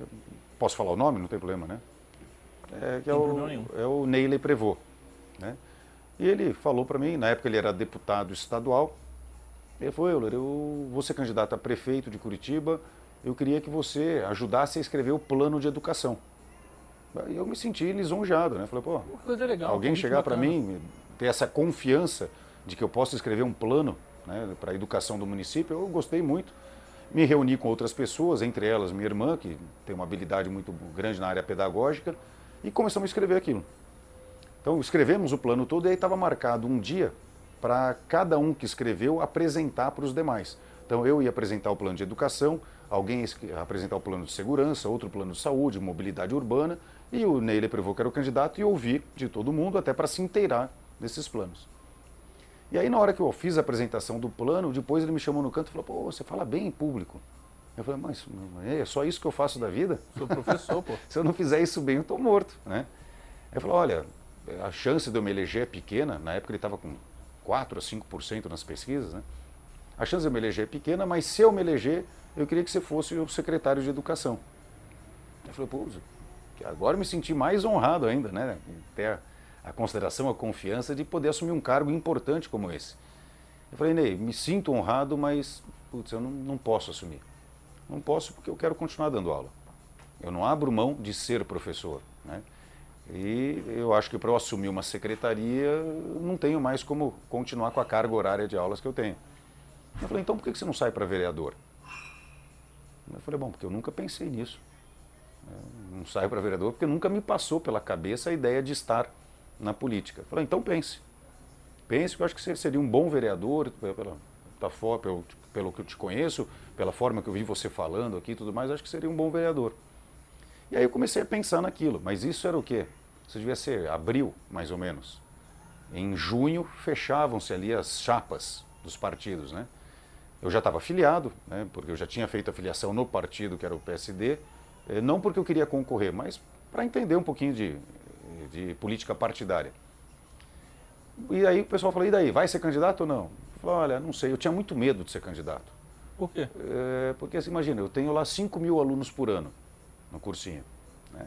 B: Posso falar o nome? Não tem problema, né? É, é, o, é o Neile Prevô. Né? E ele falou para mim, na época ele era deputado estadual, ele falou, Euler, eu vou ser candidato a prefeito de Curitiba, eu queria que você ajudasse a escrever o plano de educação. Aí eu me senti lisonjeado, né? Falei, pô,
A: legal.
B: alguém chegar para mim, ter essa confiança de que eu posso escrever um plano né, para a educação do município, eu gostei muito. Me reuni com outras pessoas, entre elas minha irmã, que tem uma habilidade muito grande na área pedagógica, e começamos a escrever aquilo. Então, escrevemos o plano todo e aí estava marcado um dia para cada um que escreveu apresentar para os demais. Então, eu ia apresentar o plano de educação, alguém ia apresentar o plano de segurança, outro plano de saúde, mobilidade urbana, e o Neile Prevô, que era o candidato, e ouvir de todo mundo até para se inteirar desses planos. E aí, na hora que eu fiz a apresentação do plano, depois ele me chamou no canto e falou: pô, você fala bem em público. Eu falei: mas é só isso que eu faço da vida?
A: Sou professor, pô.
B: Se eu não fizer isso bem, eu estou morto. Né? Ele falou: olha, a chance de eu me eleger é pequena. Na época ele estava com 4 a 5% nas pesquisas. Né? A chance de eu me eleger é pequena, mas se eu me eleger, eu queria que você fosse o secretário de educação. Eu falei: pô, agora me senti mais honrado ainda, né? Ter a, a consideração, a confiança de poder assumir um cargo importante como esse. Eu falei: Ney, me sinto honrado, mas putz, eu não, não posso assumir. Não posso porque eu quero continuar dando aula. Eu não abro mão de ser professor. Né? E eu acho que para eu assumir uma secretaria, não tenho mais como continuar com a carga horária de aulas que eu tenho. Eu falei, então por que você não sai para vereador? Eu falei, bom, porque eu nunca pensei nisso. Eu não saio para vereador porque nunca me passou pela cabeça a ideia de estar na política. Eu falei, então pense. Pense que eu acho que você seria um bom vereador, pela, for- pelo, pelo que eu te conheço, pela forma que eu vi você falando aqui e tudo mais, acho que seria um bom vereador. E aí eu comecei a pensar naquilo, mas isso era o quê? Isso devia ser abril, mais ou menos. Em junho fechavam-se ali as chapas dos partidos, né? Eu já estava afiliado, né, porque eu já tinha feito a filiação no partido, que era o PSD, eh, não porque eu queria concorrer, mas para entender um pouquinho de, de política partidária. E aí o pessoal falou, e daí, vai ser candidato ou não? Eu falei, olha, não sei, eu tinha muito medo de ser candidato.
A: Por quê?
B: É, porque, assim, imagina, eu tenho lá 5 mil alunos por ano no cursinho. Né?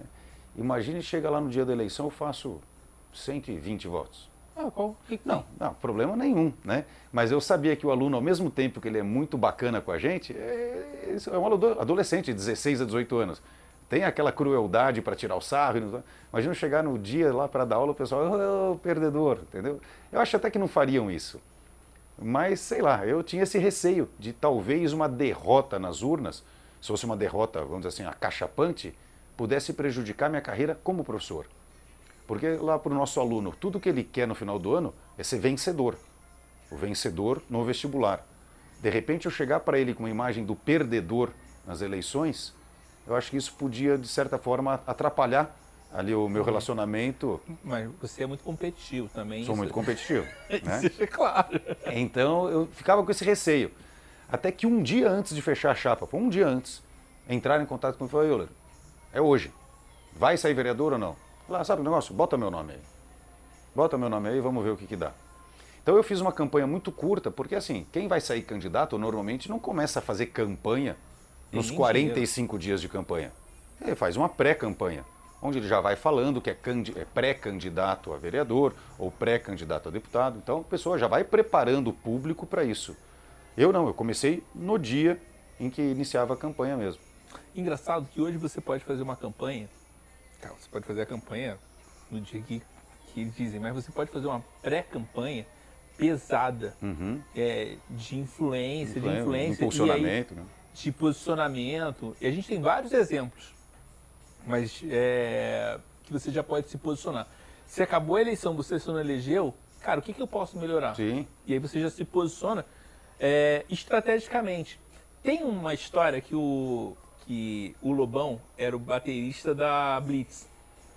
B: Imagine chega lá no dia da eleição, eu faço 120 votos.
A: Ah, qual?
B: Não, não, problema nenhum, né? Mas eu sabia que o aluno, ao mesmo tempo que ele é muito bacana com a gente, é, é um ado- adolescente de 16 a 18 anos. Tem aquela crueldade para tirar o sarro. Imagina chegar no dia lá para dar aula, o pessoal, ô, perdedor, entendeu? Eu acho até que não fariam isso. Mas, sei lá, eu tinha esse receio de talvez uma derrota nas urnas, se fosse uma derrota, vamos dizer assim, acachapante, pudesse prejudicar minha carreira como professor. Porque lá para o nosso aluno, tudo que ele quer no final do ano é ser vencedor. O vencedor no vestibular. De repente eu chegar para ele com uma imagem do perdedor nas eleições, eu acho que isso podia, de certa forma, atrapalhar ali o meu relacionamento.
A: Mas você é muito competitivo também.
B: Sou
A: isso-
B: muito competitivo. né?
A: Isso é claro.
B: Então eu ficava com esse receio. Até que um dia antes de fechar a chapa, foi um dia antes, entraram em contato comigo e falaram, é hoje. Vai sair vereador ou não? Lá, sabe o negócio? Bota meu nome aí. Bota meu nome aí e vamos ver o que, que dá. Então eu fiz uma campanha muito curta, porque assim, quem vai sair candidato normalmente não começa a fazer campanha nos
A: nem
B: 45 dias de campanha. Ele faz uma pré-campanha, onde ele já vai falando que é, é pré-candidato a vereador ou pré-candidato a deputado. Então a pessoa já vai preparando o público para isso. Eu não, eu comecei no dia em que iniciava a campanha mesmo.
A: Engraçado que hoje você pode fazer uma campanha. Cara, você pode fazer a campanha no dia que, que dizem, mas você pode fazer uma pré-campanha pesada é, de influência, de influência. e aí-
B: impulsionamento. né?
A: de posicionamento. E a gente tem vários exemplos, mas é, que você já pode se posicionar. Se acabou a eleição, você só não elegeu, cara, o que, que eu posso melhorar?
B: Sim.
A: E aí você já se posiciona é, estrategicamente. Tem uma história que o, que o Lobão era o baterista da Blitz.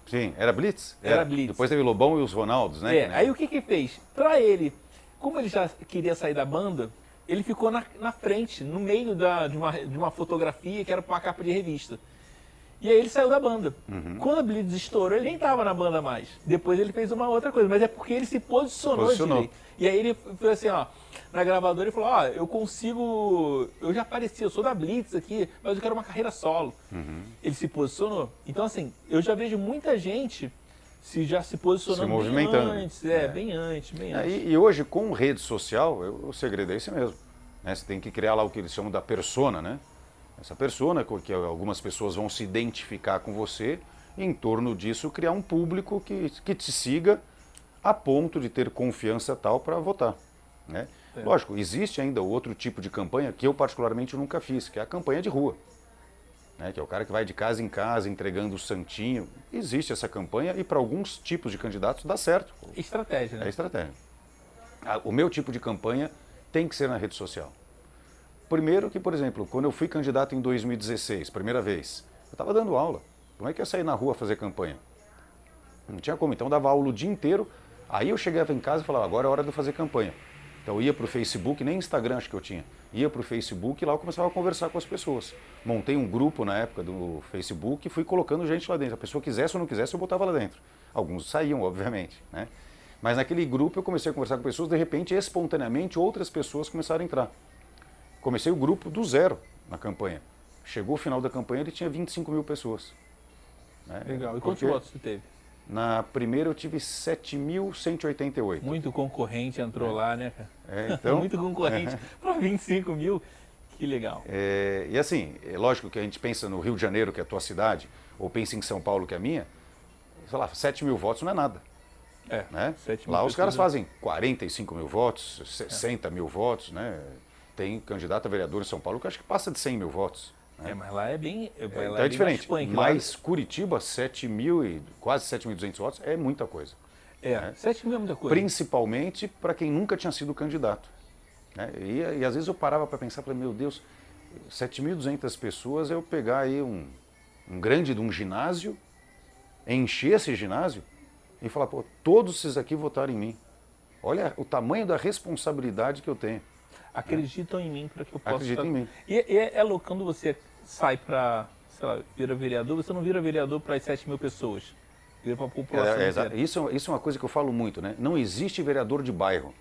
B: Sim, era Blitz?
A: Era Blitz.
B: Depois teve Lobão e os Ronaldos, né?
A: É, aí o que que fez? Pra ele, como ele já queria sair da banda, ele ficou na, na frente, no meio da, de, uma, de uma fotografia que era pra uma capa de revista. E aí ele saiu da banda.
B: Uhum.
A: Quando a Blitz estourou, ele nem tava na banda mais. Depois ele fez uma outra coisa, mas é porque ele se posicionou,
B: Posicionou.
A: direito. E aí ele foi assim, ó, na gravadora ele falou, ó, eu consigo. Eu já apareci, eu sou da Blitz aqui, mas eu quero uma carreira solo.
B: Uhum.
A: Ele se posicionou. Então, assim, eu já vejo muita gente se já se posicionando
B: Se movimentando.
A: bem antes. É,
B: É.
A: bem antes, bem
B: É,
A: antes.
B: e, e hoje, com rede social, eu- o segredo é esse mesmo. né? Você tem que criar lá o que eles chamam da persona, né? Essa persona, que algumas pessoas vão se identificar com você, e em torno disso criar um público que, que te siga a ponto de ter confiança tal para votar. Né?
A: É.
B: Lógico, existe ainda outro tipo de campanha que eu particularmente nunca fiz, que é a campanha de rua. né, que é o cara que vai de casa em casa entregando o santinho. Existe essa campanha e para alguns tipos de candidatos dá certo.
A: Estratégia,
B: É
A: né?
B: estratégia. Ah, O meu tipo de campanha tem que ser na rede social. Primeiro que, por exemplo, quando eu fui candidato em 2016, primeira vez, eu estava dando aula. Como é que eu ia sair na rua fazer campanha? Não tinha como. Então eu dava aula o dia inteiro. Aí eu chegava em casa e falava, agora é hora de eu fazer campanha. Então eu ia para o Facebook, nem Instagram acho que eu tinha. Ia para o Facebook e lá eu começava a conversar com as pessoas. Montei um grupo na época do Facebook e fui colocando gente lá dentro. A pessoa quisesse ou não quisesse, eu botava lá dentro. Alguns saíam, obviamente. Né? Mas naquele grupo eu comecei a conversar com pessoas, de repente, espontaneamente, outras pessoas começaram a entrar. Comecei o grupo do zero na campanha. Chegou o final da campanha, ele tinha 25 mil pessoas. né?
A: Legal. E quantos votos você teve?
B: Na primeira eu tive 7.188.
A: Muito concorrente entrou lá, né, cara?
B: É, então,
A: Muito concorrente. Para 25 mil, que legal.
B: É, e assim, é lógico que a gente pensa no Rio de Janeiro, que é a tua cidade, ou pensa em São Paulo, que é a minha, sei lá, 7 mil votos não é nada.
A: É,
B: Né?
A: 7 mil
B: Lá os caras
A: pessoas.
B: fazem 45 mil votos, 60 mil votos, né? Tem candidato a vereador em São Paulo que acho que passa de 100 mil votos. né?
A: É, mas lá é bem. É,
B: então é
A: bem
B: diferente.
A: mais punk, lá-
B: Mas Curitiba, 7 mil e quase 7.200 votos é muita coisa.
A: É, 7 mil é muita coisa.
B: Principalmente para quem nunca tinha sido candidato. né? E, e às vezes eu parava para pensar, falei, meu Deus, 7.200 pessoas, eu pegar aí um, um grande de um ginásio, encher esse ginásio e falar, pô, todos esses aqui votaram em mim. Olha o tamanho da responsabilidade que eu tenho.
A: Acreditam em mim para que eu possa.
B: Acreditam em mim.
A: E, e é, é louco quando você sai para, sei lá, vira vereador, você não vira vereador para as 7 mil pessoas. Vira para a população.
B: É, é, isso, isso é uma coisa que eu falo muito, né? Não existe vereador de bairro.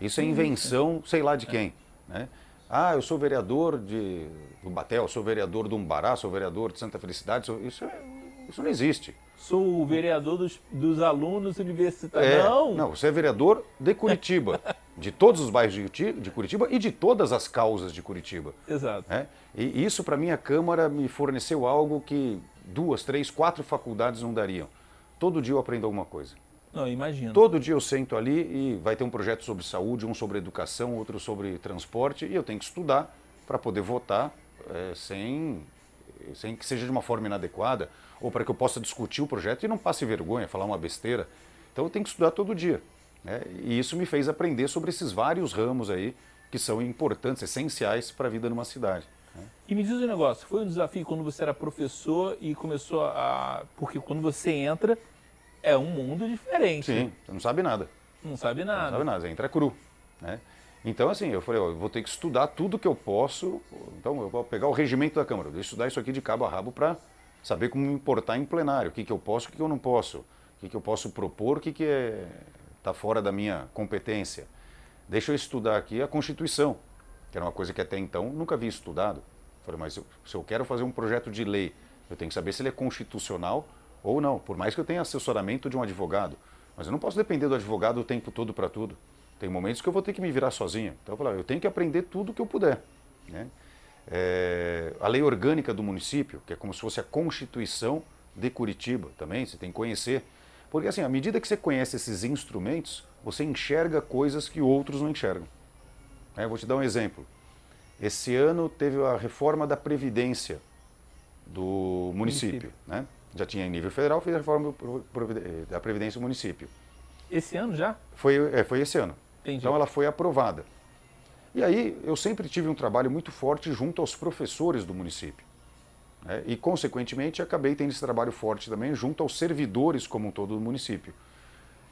B: Isso é invenção, sei lá de quem. Né? Ah, eu sou vereador de, do Batel, sou vereador do Umbará, sou vereador de Santa Felicidade. sou- isso, é- isso não existe.
A: Sou o vereador dos, dos alunos universitários.
B: É,
A: não!
B: não, você é vereador de Curitiba, de todos os bairros de Curiti- de Curitiba e de todas as causas de Curitiba.
A: Exato.
B: né? E isso, para mim, a Câmara me forneceu algo que duas, três, quatro faculdades não dariam. Todo dia eu aprendo alguma coisa.
A: Não, imagino.
B: Todo dia eu sento ali e vai ter um projeto sobre saúde, um sobre educação, outro sobre transporte, e eu tenho que estudar para poder votar eh, sem, sem que seja de uma forma inadequada, ou para que eu possa discutir o projeto e não passe vergonha, falar uma besteira. Então eu tenho que estudar todo dia. né? E isso me fez aprender sobre esses vários ramos aí que são importantes, essenciais para a vida numa cidade. né?
A: E me diz um negócio, foi um desafio quando você era professor e começou a... Porque quando você entra, é um mundo diferente.
B: Sim, você não sabe nada.
A: Não sabe
B: Não
A: nada.
B: sabe nada, você entra cru. Né? Então, assim, eu falei, ó, eu vou ter que estudar tudo que eu posso. Então, eu vou pegar o regimento da Câmara, eu vou estudar isso aqui de cabo a rabo para saber como me importar em plenário, o que, que eu posso, o que, que eu não posso, o que, que eu posso propor, o que está é, tá fora da minha competência. Deixa eu estudar aqui a Constituição, que era uma coisa que até então nunca havia estudado. Falei, mas eu- se eu quero fazer um projeto de lei, eu tenho que saber se ele é constitucional ou não, por mais que eu tenha assessoramento de um advogado. Mas eu não posso depender do advogado o tempo todo para tudo. Tem momentos que eu vou ter que me virar sozinho. Então eu falei, eu tenho que aprender tudo que eu puder. né? É, a lei orgânica do município, que é como se fosse a Constituição de Curitiba também, você tem que conhecer. Porque assim, à medida que você conhece esses instrumentos, você enxerga coisas que outros não enxergam. É, vou te dar um exemplo. Esse ano teve a reforma da Previdência do município.
A: Município.
B: Né? Já tinha em nível federal, fez a reforma eh, da Previdência do município.
A: Esse ano já?
B: Foi, é, foi esse ano.
A: Entendi.
B: Então ela foi aprovada. E aí eu sempre tive um trabalho muito forte junto aos professores do município. né? E, consequentemente, acabei tendo esse trabalho forte também junto aos servidores como um todo do município.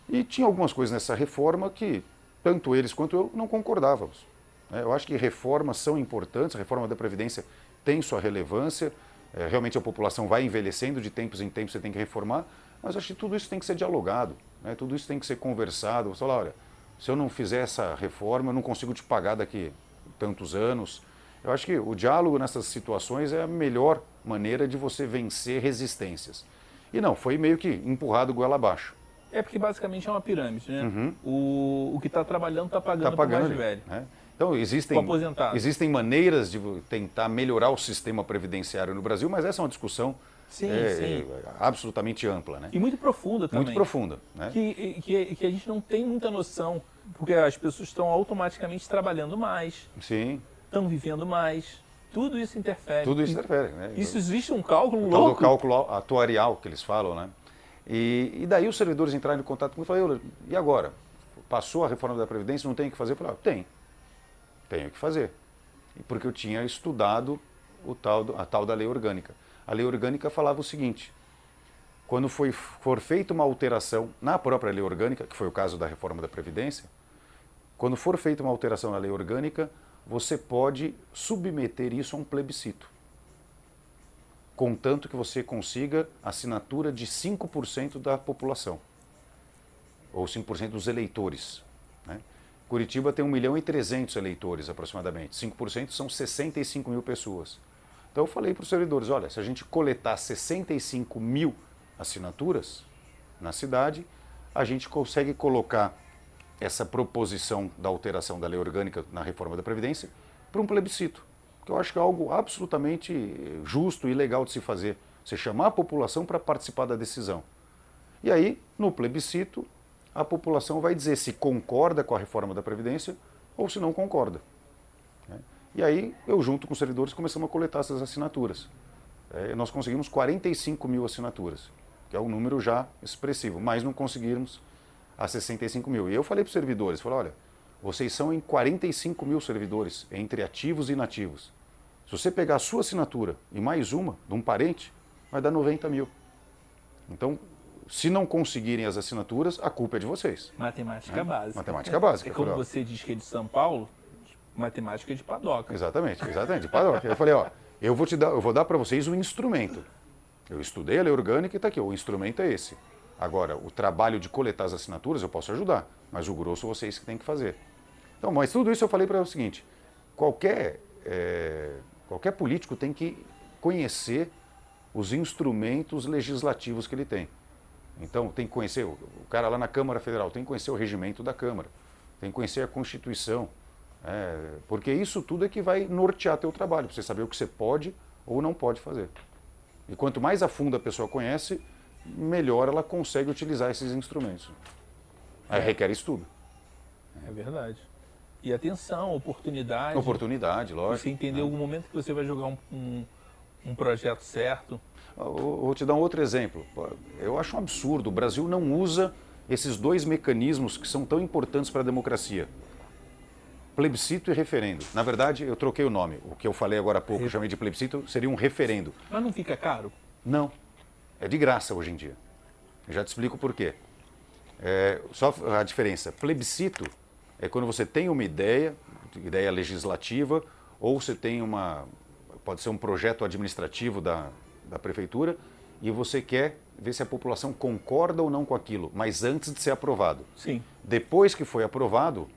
B: E tinha algumas coisas nessa reforma que, tanto eles quanto eu, não concordávamos. né? Eu acho que reformas são importantes, a reforma da Previdência tem sua relevância, eh, realmente a população vai envelhecendo, de tempos em tempos você tem que reformar, mas acho que tudo isso tem que ser dialogado, né? tudo isso tem que ser conversado. Você fala, olha, se eu não fizer essa reforma, eu não consigo te pagar daqui tantos anos. Eu acho que o diálogo nessas situações é a melhor maneira de você vencer resistências. E não, foi meio que empurrado goela abaixo.
A: É porque basicamente é uma pirâmide, né? O, o que está trabalhando está pagando,
B: Está
A: para o mais
B: Uhum. pagando.
A: velho.
B: né? Então, existem, existem maneiras de tentar melhorar o sistema previdenciário no Brasil, mas essa é uma discussão
A: Sim,
B: é,
A: sim.
B: é, absolutamente ampla, né?
A: E muito profunda também.
B: muito profunda. Né?
A: Que, que, que a gente não tem muita noção, porque as pessoas estão automaticamente trabalhando mais,
B: Sim,
A: estão vivendo mais. Tudo isso interfere.
B: tudo isso interfere. Né?
A: Isso existe um cálculo
B: O
A: louco.
B: cálculo atuarial que eles falam, né? E, e daí os servidores entraram em contato comigo e falaram, "Euler, e agora? Passou a reforma da Previdência, não tem o que fazer? Eu falei, ah, tem. Tenho que fazer. Porque eu tinha estudado o tal do- a tal da lei orgânica. A lei orgânica falava o seguinte, quando foi, for feita uma alteração na própria lei orgânica, que foi o caso da reforma da Previdência, quando for feita uma alteração na lei orgânica, você pode submeter isso a um plebiscito contanto que você consiga assinatura de 5% da população, ou 5% dos eleitores. né? Curitiba tem 1 milhão e 300 eleitores aproximadamente, 5% são 65 mil pessoas. Então eu falei para os servidores, olha, se a gente coletar 65 mil assinaturas na cidade, a gente consegue colocar essa proposição da alteração da lei orgânica na reforma da Previdência para um plebiscito, que eu acho que é algo absolutamente justo e legal de se fazer. Você chamar a população para participar da decisão. E aí, no plebiscito, a população vai dizer se concorda com a reforma da Previdência ou se não concorda. Né? E aí, eu junto com os servidores começamos a coletar essas assinaturas. Eh, nós conseguimos 45 mil assinaturas, que é um número já expressivo, mas não conseguimos a 65 mil. E eu falei para os servidores, falei, olha, vocês são em 45 mil servidores, entre ativos e inativos. Se você pegar a sua assinatura e mais uma de um parente, vai dar 90 mil. Então, se não conseguirem as assinaturas, a culpa é de vocês.
A: Matemática
B: É,
A: básica.
B: matemática básica,
A: É como você diz que é de São Paulo, Matemática de padoca.
B: Exatamente, exatamente, de padoca. Eu falei, ó, eu vou te dar, eu vou dar para vocês um instrumento. Eu estudei a lei orgânica e está aqui, o instrumento é esse. Agora, o trabalho de coletar as assinaturas eu posso ajudar, mas o grosso vocês que têm que fazer. Então, mas tudo isso eu falei para o seguinte: qualquer, é, qualquer político tem que conhecer os instrumentos legislativos que ele tem. Então, tem que conhecer, o cara lá na Câmara Federal tem que conhecer o regimento da Câmara, tem que conhecer a Constituição, é, porque isso tudo é que vai nortear teu trabalho, para você saber o que você pode ou não pode fazer. E quanto mais a fundo a pessoa conhece, melhor ela consegue utilizar esses instrumentos. Aí é. requer estudo.
A: É verdade. E atenção, oportunidade.
B: Oportunidade, lógico.
A: Você entender é. algum momento que você vai jogar um, um, um projeto certo.
B: vou te dar um outro exemplo. Eu acho um absurdo. O Brasil não usa esses dois mecanismos que são tão importantes para a democracia. Plebiscito e referendo. Na verdade, eu troquei o nome. O que eu falei agora há pouco, eu chamei de plebiscito, seria um referendo.
A: Mas não fica caro?
B: Não. É de graça hoje em dia. Eu já te explico por quê. É, só a diferença. Plebiscito é quando você tem uma ideia, ideia legislativa, ou você tem uma. pode ser um projeto administrativo da, da prefeitura, e você quer ver se a população concorda ou não com aquilo, mas antes de ser aprovado.
A: Sim.
B: Depois que foi aprovado,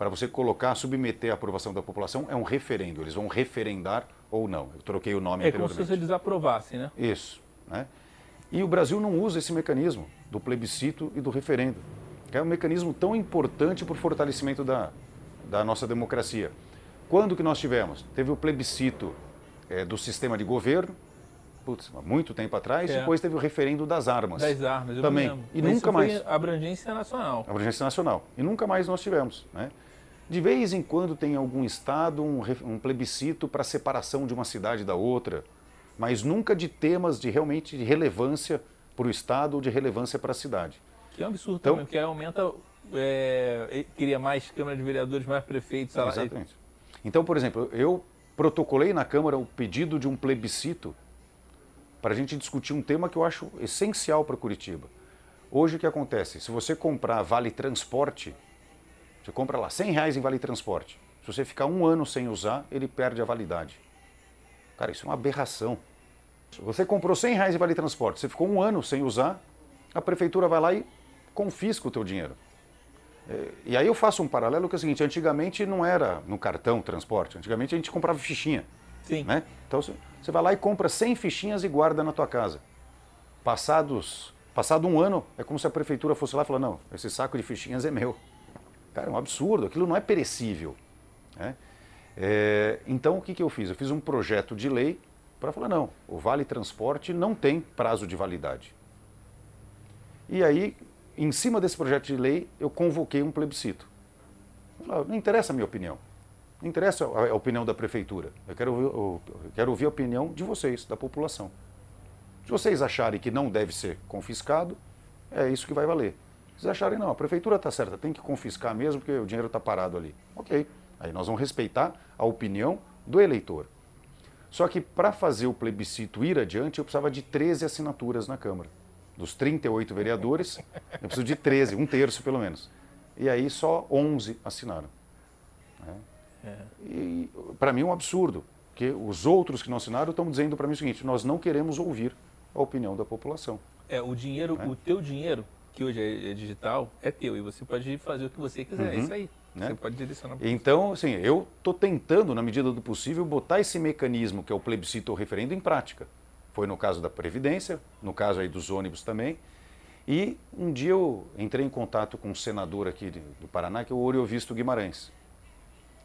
B: para você colocar, submeter a aprovação da população, é um referendo. Eles vão referendar ou não. Eu troquei o nome
A: é anteriormente. É como se eles aprovassem, né?
B: Isso. Né? E o Brasil não usa esse mecanismo do plebiscito e do referendo, que é um mecanismo tão importante para o fortalecimento da, da nossa democracia. Quando que nós tivemos? Teve o plebiscito é, do sistema de governo, putz, muito tempo atrás, é. depois teve o referendo das armas.
A: Das armas, eu
B: também. E Mas nunca mais.
A: abrangência nacional.
B: Abrangência nacional. E nunca mais nós tivemos. Né? De vez em quando tem algum estado um, um plebiscito para separação de uma cidade da outra mas nunca de temas de realmente de relevância para o Estado ou de relevância para a cidade.
A: Que é um absurdo então, também, porque aumenta, é, queria mais Câmara de Vereadores, mais prefeitos.
B: Exatamente. Então, por exemplo, eu protocolei na Câmara o pedido de um plebiscito para a gente discutir um tema que eu acho essencial para Curitiba. Hoje o que acontece? Se você comprar Vale Transporte, você compra lá 100 reais em Vale Transporte. Se você ficar um ano sem usar, ele perde a validade. Cara, isso é uma aberração. Você comprou 100 reais de vale transporte, você ficou um ano sem usar, a prefeitura vai lá e confisca o teu dinheiro. É, e aí eu faço um paralelo que é o seguinte, antigamente não era no cartão transporte, antigamente a gente comprava fichinha.
A: Sim.
B: Né? Então você vai lá e compra 100 fichinhas e guarda na tua casa. Passados, passado um ano, é como se a prefeitura fosse lá e falar, não, esse saco de fichinhas é meu. Cara, é um absurdo, aquilo não é perecível. Né? É, então o que, que eu fiz? Eu fiz um projeto de lei para falar, não, o Vale Transporte não tem prazo de validade. E aí, em cima desse projeto de lei, eu convoquei um plebiscito. Não interessa a minha opinião, não interessa a opinião da prefeitura, eu quero, ouvir, eu quero ouvir a opinião de vocês, da população. Se vocês acharem que não deve ser confiscado, é isso que vai valer. Vocês acharem, não, a prefeitura está certa, tem que confiscar mesmo porque o dinheiro está parado ali. Ok, aí nós vamos respeitar a opinião do eleitor. Só que para fazer o plebiscito ir adiante, eu precisava de 13 assinaturas na Câmara. Dos 38 vereadores, eu preciso de 13, um terço pelo menos. E aí só 11 assinaram. Né? É. E para mim é um absurdo, porque os outros que não assinaram estão dizendo para mim o seguinte: nós não queremos ouvir a opinião da população.
A: É, o dinheiro, é. o teu dinheiro, que hoje é digital, é teu e você pode fazer o que você quiser. É uhum. É isso aí. Né? Você pode direcionar.
B: Então, assim, eu estou tentando, na medida do possível, botar esse mecanismo que é o plebiscito ou referendo em prática. Foi no caso da Previdência, no caso aí dos ônibus também. E um dia eu entrei em contato com um senador aqui do Paraná, que é o Oriovisto Guimarães.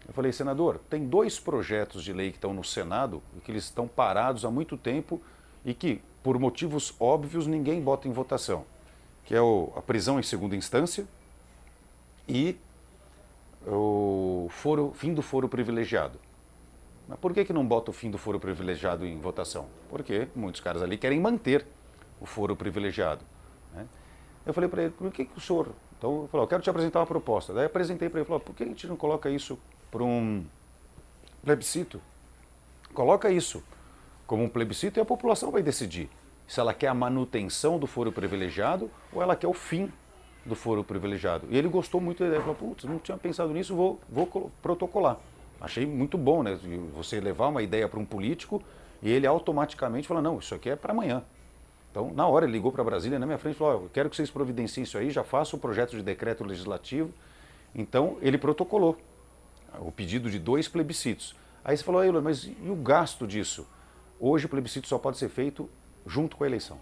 B: Eu falei, senador, tem dois projetos de lei que estão no Senado e que eles estão parados há muito tempo e que, por motivos óbvios, ninguém bota em votação. Que é o, a prisão em segunda instância e o foro, fim do foro privilegiado. Mas por que, que não bota o fim do foro privilegiado em votação? Porque muitos caras ali querem manter o foro privilegiado. Né? Eu falei para ele, por que, que o senhor. Então, eu falei, eu quero te apresentar uma proposta. Daí apresentei para ele, falou, por que a gente não coloca isso para um plebiscito? Coloca isso como um plebiscito e a população vai decidir se ela quer a manutenção do foro privilegiado ou ela quer o fim do foro privilegiado. E ele gostou muito da ideia, falou, putz, não tinha pensado nisso, vou, vou protocolar. Achei muito bom, né? Você levar uma ideia para um político e ele automaticamente fala, não, isso aqui é para amanhã. Então, na hora, ele ligou para Brasília na minha frente falou, oh, eu quero que vocês providenciem isso aí, já faço o projeto de decreto legislativo. Então, ele protocolou o pedido de dois plebiscitos. Aí você falou, mas e o gasto disso? Hoje o plebiscito só pode ser feito junto com a eleição.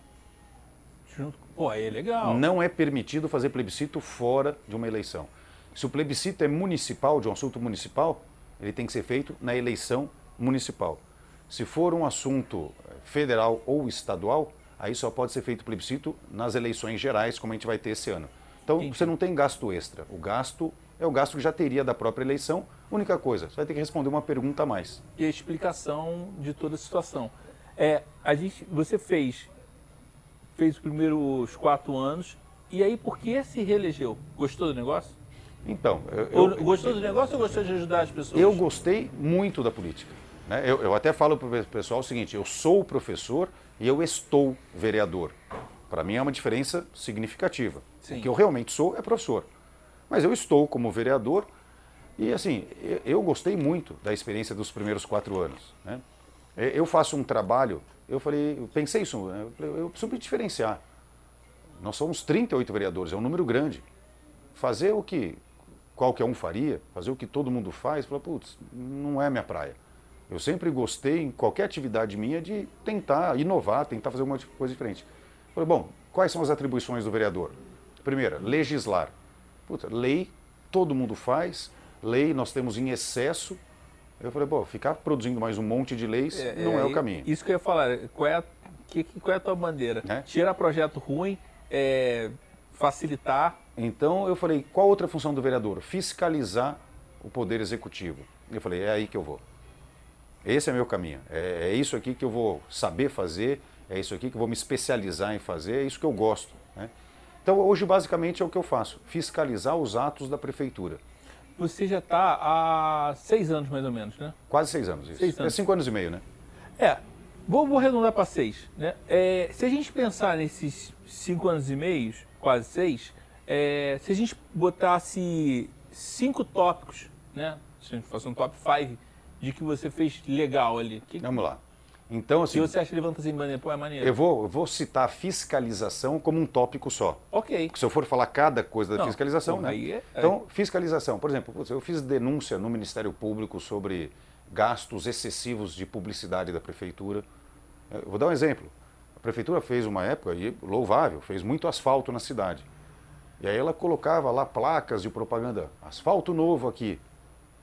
A: Junto, pô, aí é legal.
B: Não é permitido fazer plebiscito fora de uma eleição. Se o plebiscito é municipal, de um assunto municipal, ele tem que ser feito na eleição municipal. Se for um assunto eh, federal ou estadual, aí só pode ser feito plebiscito nas eleições gerais, como a gente vai ter esse ano. Então Entendi. você não tem gasto extra. O gasto é o gasto que já teria da própria eleição. Única coisa, você vai ter que responder uma pergunta a mais.
A: E a explicação de toda a situação. É, a gente, você fez, fez os primeiros quatro anos, e aí por que se reelegeu? Gostou do negócio?
B: Então,
A: eu, eu, gostou do negócio ou gostou de ajudar as pessoas?
B: Eu gostei muito da política. Né? Eu, eu até falo para o pessoal o seguinte: eu sou professor e eu estou vereador. Para mim é uma diferença significativa. Sim. O que eu realmente sou é professor. Mas eu estou como vereador e, assim, eu, gostei muito da experiência dos primeiros quatro anos. Né? Eu faço um trabalho, eu falei, eu pensei isso, né? eu, eu preciso me diferenciar. Nós somos 38 vereadores, é um número grande. Fazer o que qualquer um faria, fazer o que todo mundo faz, falar, putz, não é minha praia. Eu sempre gostei, em qualquer atividade minha, de tentar inovar, tentar fazer uma coisa diferente. Falei, bom, quais são as atribuições do vereador? Primeira, legislar. Puta, lei todo mundo faz, lei nós temos em excesso. Eu falei, bom, ficar produzindo mais um monte de leis é, não é, é, o caminho.
A: Isso que eu ia falar, qual é a, que, qual é a tua bandeira? É? Tirar projeto ruim, é, facilitar.
B: Então eu falei, qual outra função do vereador? Fiscalizar o poder executivo. Eu falei, é aí que eu vou. Esse é meu caminho. É, é, isso aqui que eu vou saber fazer, é isso aqui que eu vou me especializar em fazer, é isso que eu gosto. Né? Então hoje basicamente é o que eu faço, fiscalizar os atos da prefeitura.
A: Você já está há seis anos mais ou menos, né?
B: Quase seis anos, isso. Seis anos. É cinco anos e meio, né?
A: É, vou, vou arredondar para seis. Né? É, se a gente pensar nesses cinco anos e meio, quase seis, é, se a gente botasse cinco tópicos, né? Se a gente fosse um top five de que você fez legal ali. Que...
B: Vamos lá. Então, assim.
A: Se você acha que levanta assim, maneiro, pô, é maneiro.
B: Eu vou, eu vou citar fiscalização como um tópico só.
A: Ok.
B: Porque se eu for falar cada coisa da Não, fiscalização,
A: né? Aí é,
B: Então, fiscalização. Por exemplo, eu fiz denúncia no Ministério Público sobre gastos excessivos de publicidade da prefeitura. Eu vou dar um exemplo. A prefeitura fez uma época, e louvável, fez muito asfalto na cidade. E aí ela colocava lá placas de propaganda, asfalto novo aqui.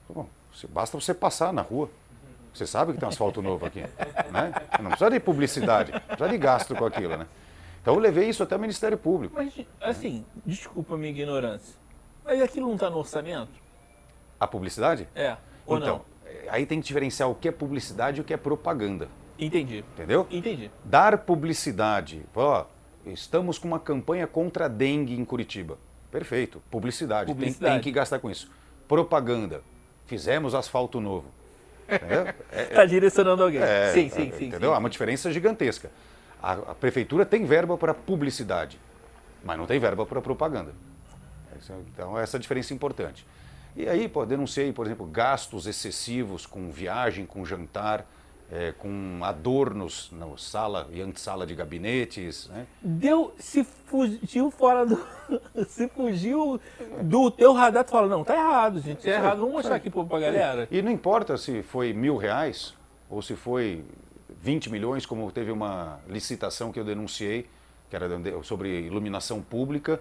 B: Bom, basta você passar na rua. Você sabe que tem um asfalto novo aqui. Né? Não precisa de publicidade, precisa de gasto com aquilo. Né? Então eu levei isso até o Ministério Público.
A: Mas, assim, desculpa a minha ignorância. Mas aquilo não está no orçamento?
B: A publicidade?
A: É. Ou
B: então, não? aí tem que diferenciar o que é publicidade e o que é propaganda.
A: Entendi.
B: Entendeu?
A: Entendi.
B: Dar publicidade. Ó, estamos com uma campanha contra a dengue em Curitiba. Perfeito. Publicidade. publicidade. Tem, tem que gastar com isso. Propaganda. Fizemos asfalto novo.
A: Está é, é, direcionando alguém.
B: É,
A: sim, sim, sim.
B: Entendeu?
A: Sim.
B: Há uma diferença gigantesca. A, a, prefeitura tem verba para publicidade, mas não tem verba para propaganda. Então, essa diferença é importante. E aí, pô, denunciei, por exemplo, gastos excessivos com viagem, com jantar é, com adornos na sala e antessala de gabinetes. Né?
A: Deu, se fugiu fora do. se fugiu do teu radar, tu fala, não, tá errado, gente, é errado, vamos mostrar aqui pra galera.
B: E não importa se foi mil reais ou se foi 20 milhões, como teve uma licitação que eu denunciei, que era sobre iluminação pública,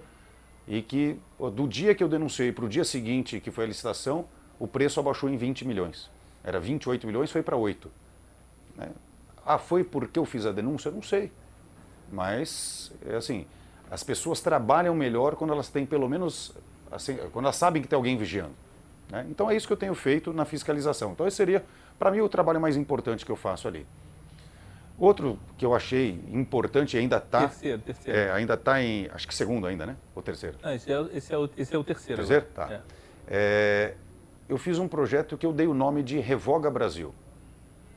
B: e que do dia que eu denunciei para o dia seguinte, que foi a licitação, o preço abaixou em 20 milhões. Era 28 milhões, foi para 8. Né? Ah, foi porque eu fiz a denúncia? Não sei. Mas, é assim, as pessoas trabalham melhor quando elas têm pelo menos, assim, quando elas sabem que tem alguém vigiando. Né? Então é isso que eu tenho feito na fiscalização. Então esse seria, para mim, o trabalho mais importante que eu faço ali. Outro que eu achei importante ainda está.
A: Terceiro, terceiro.
B: É, ainda está em. Acho que segundo ainda, né? Ou terceiro?
A: Ah, esse, é, esse, é o, esse é o terceiro.
B: Terceiro? Tá. É. É, eu fiz um projeto que eu dei o nome de Revoga Brasil.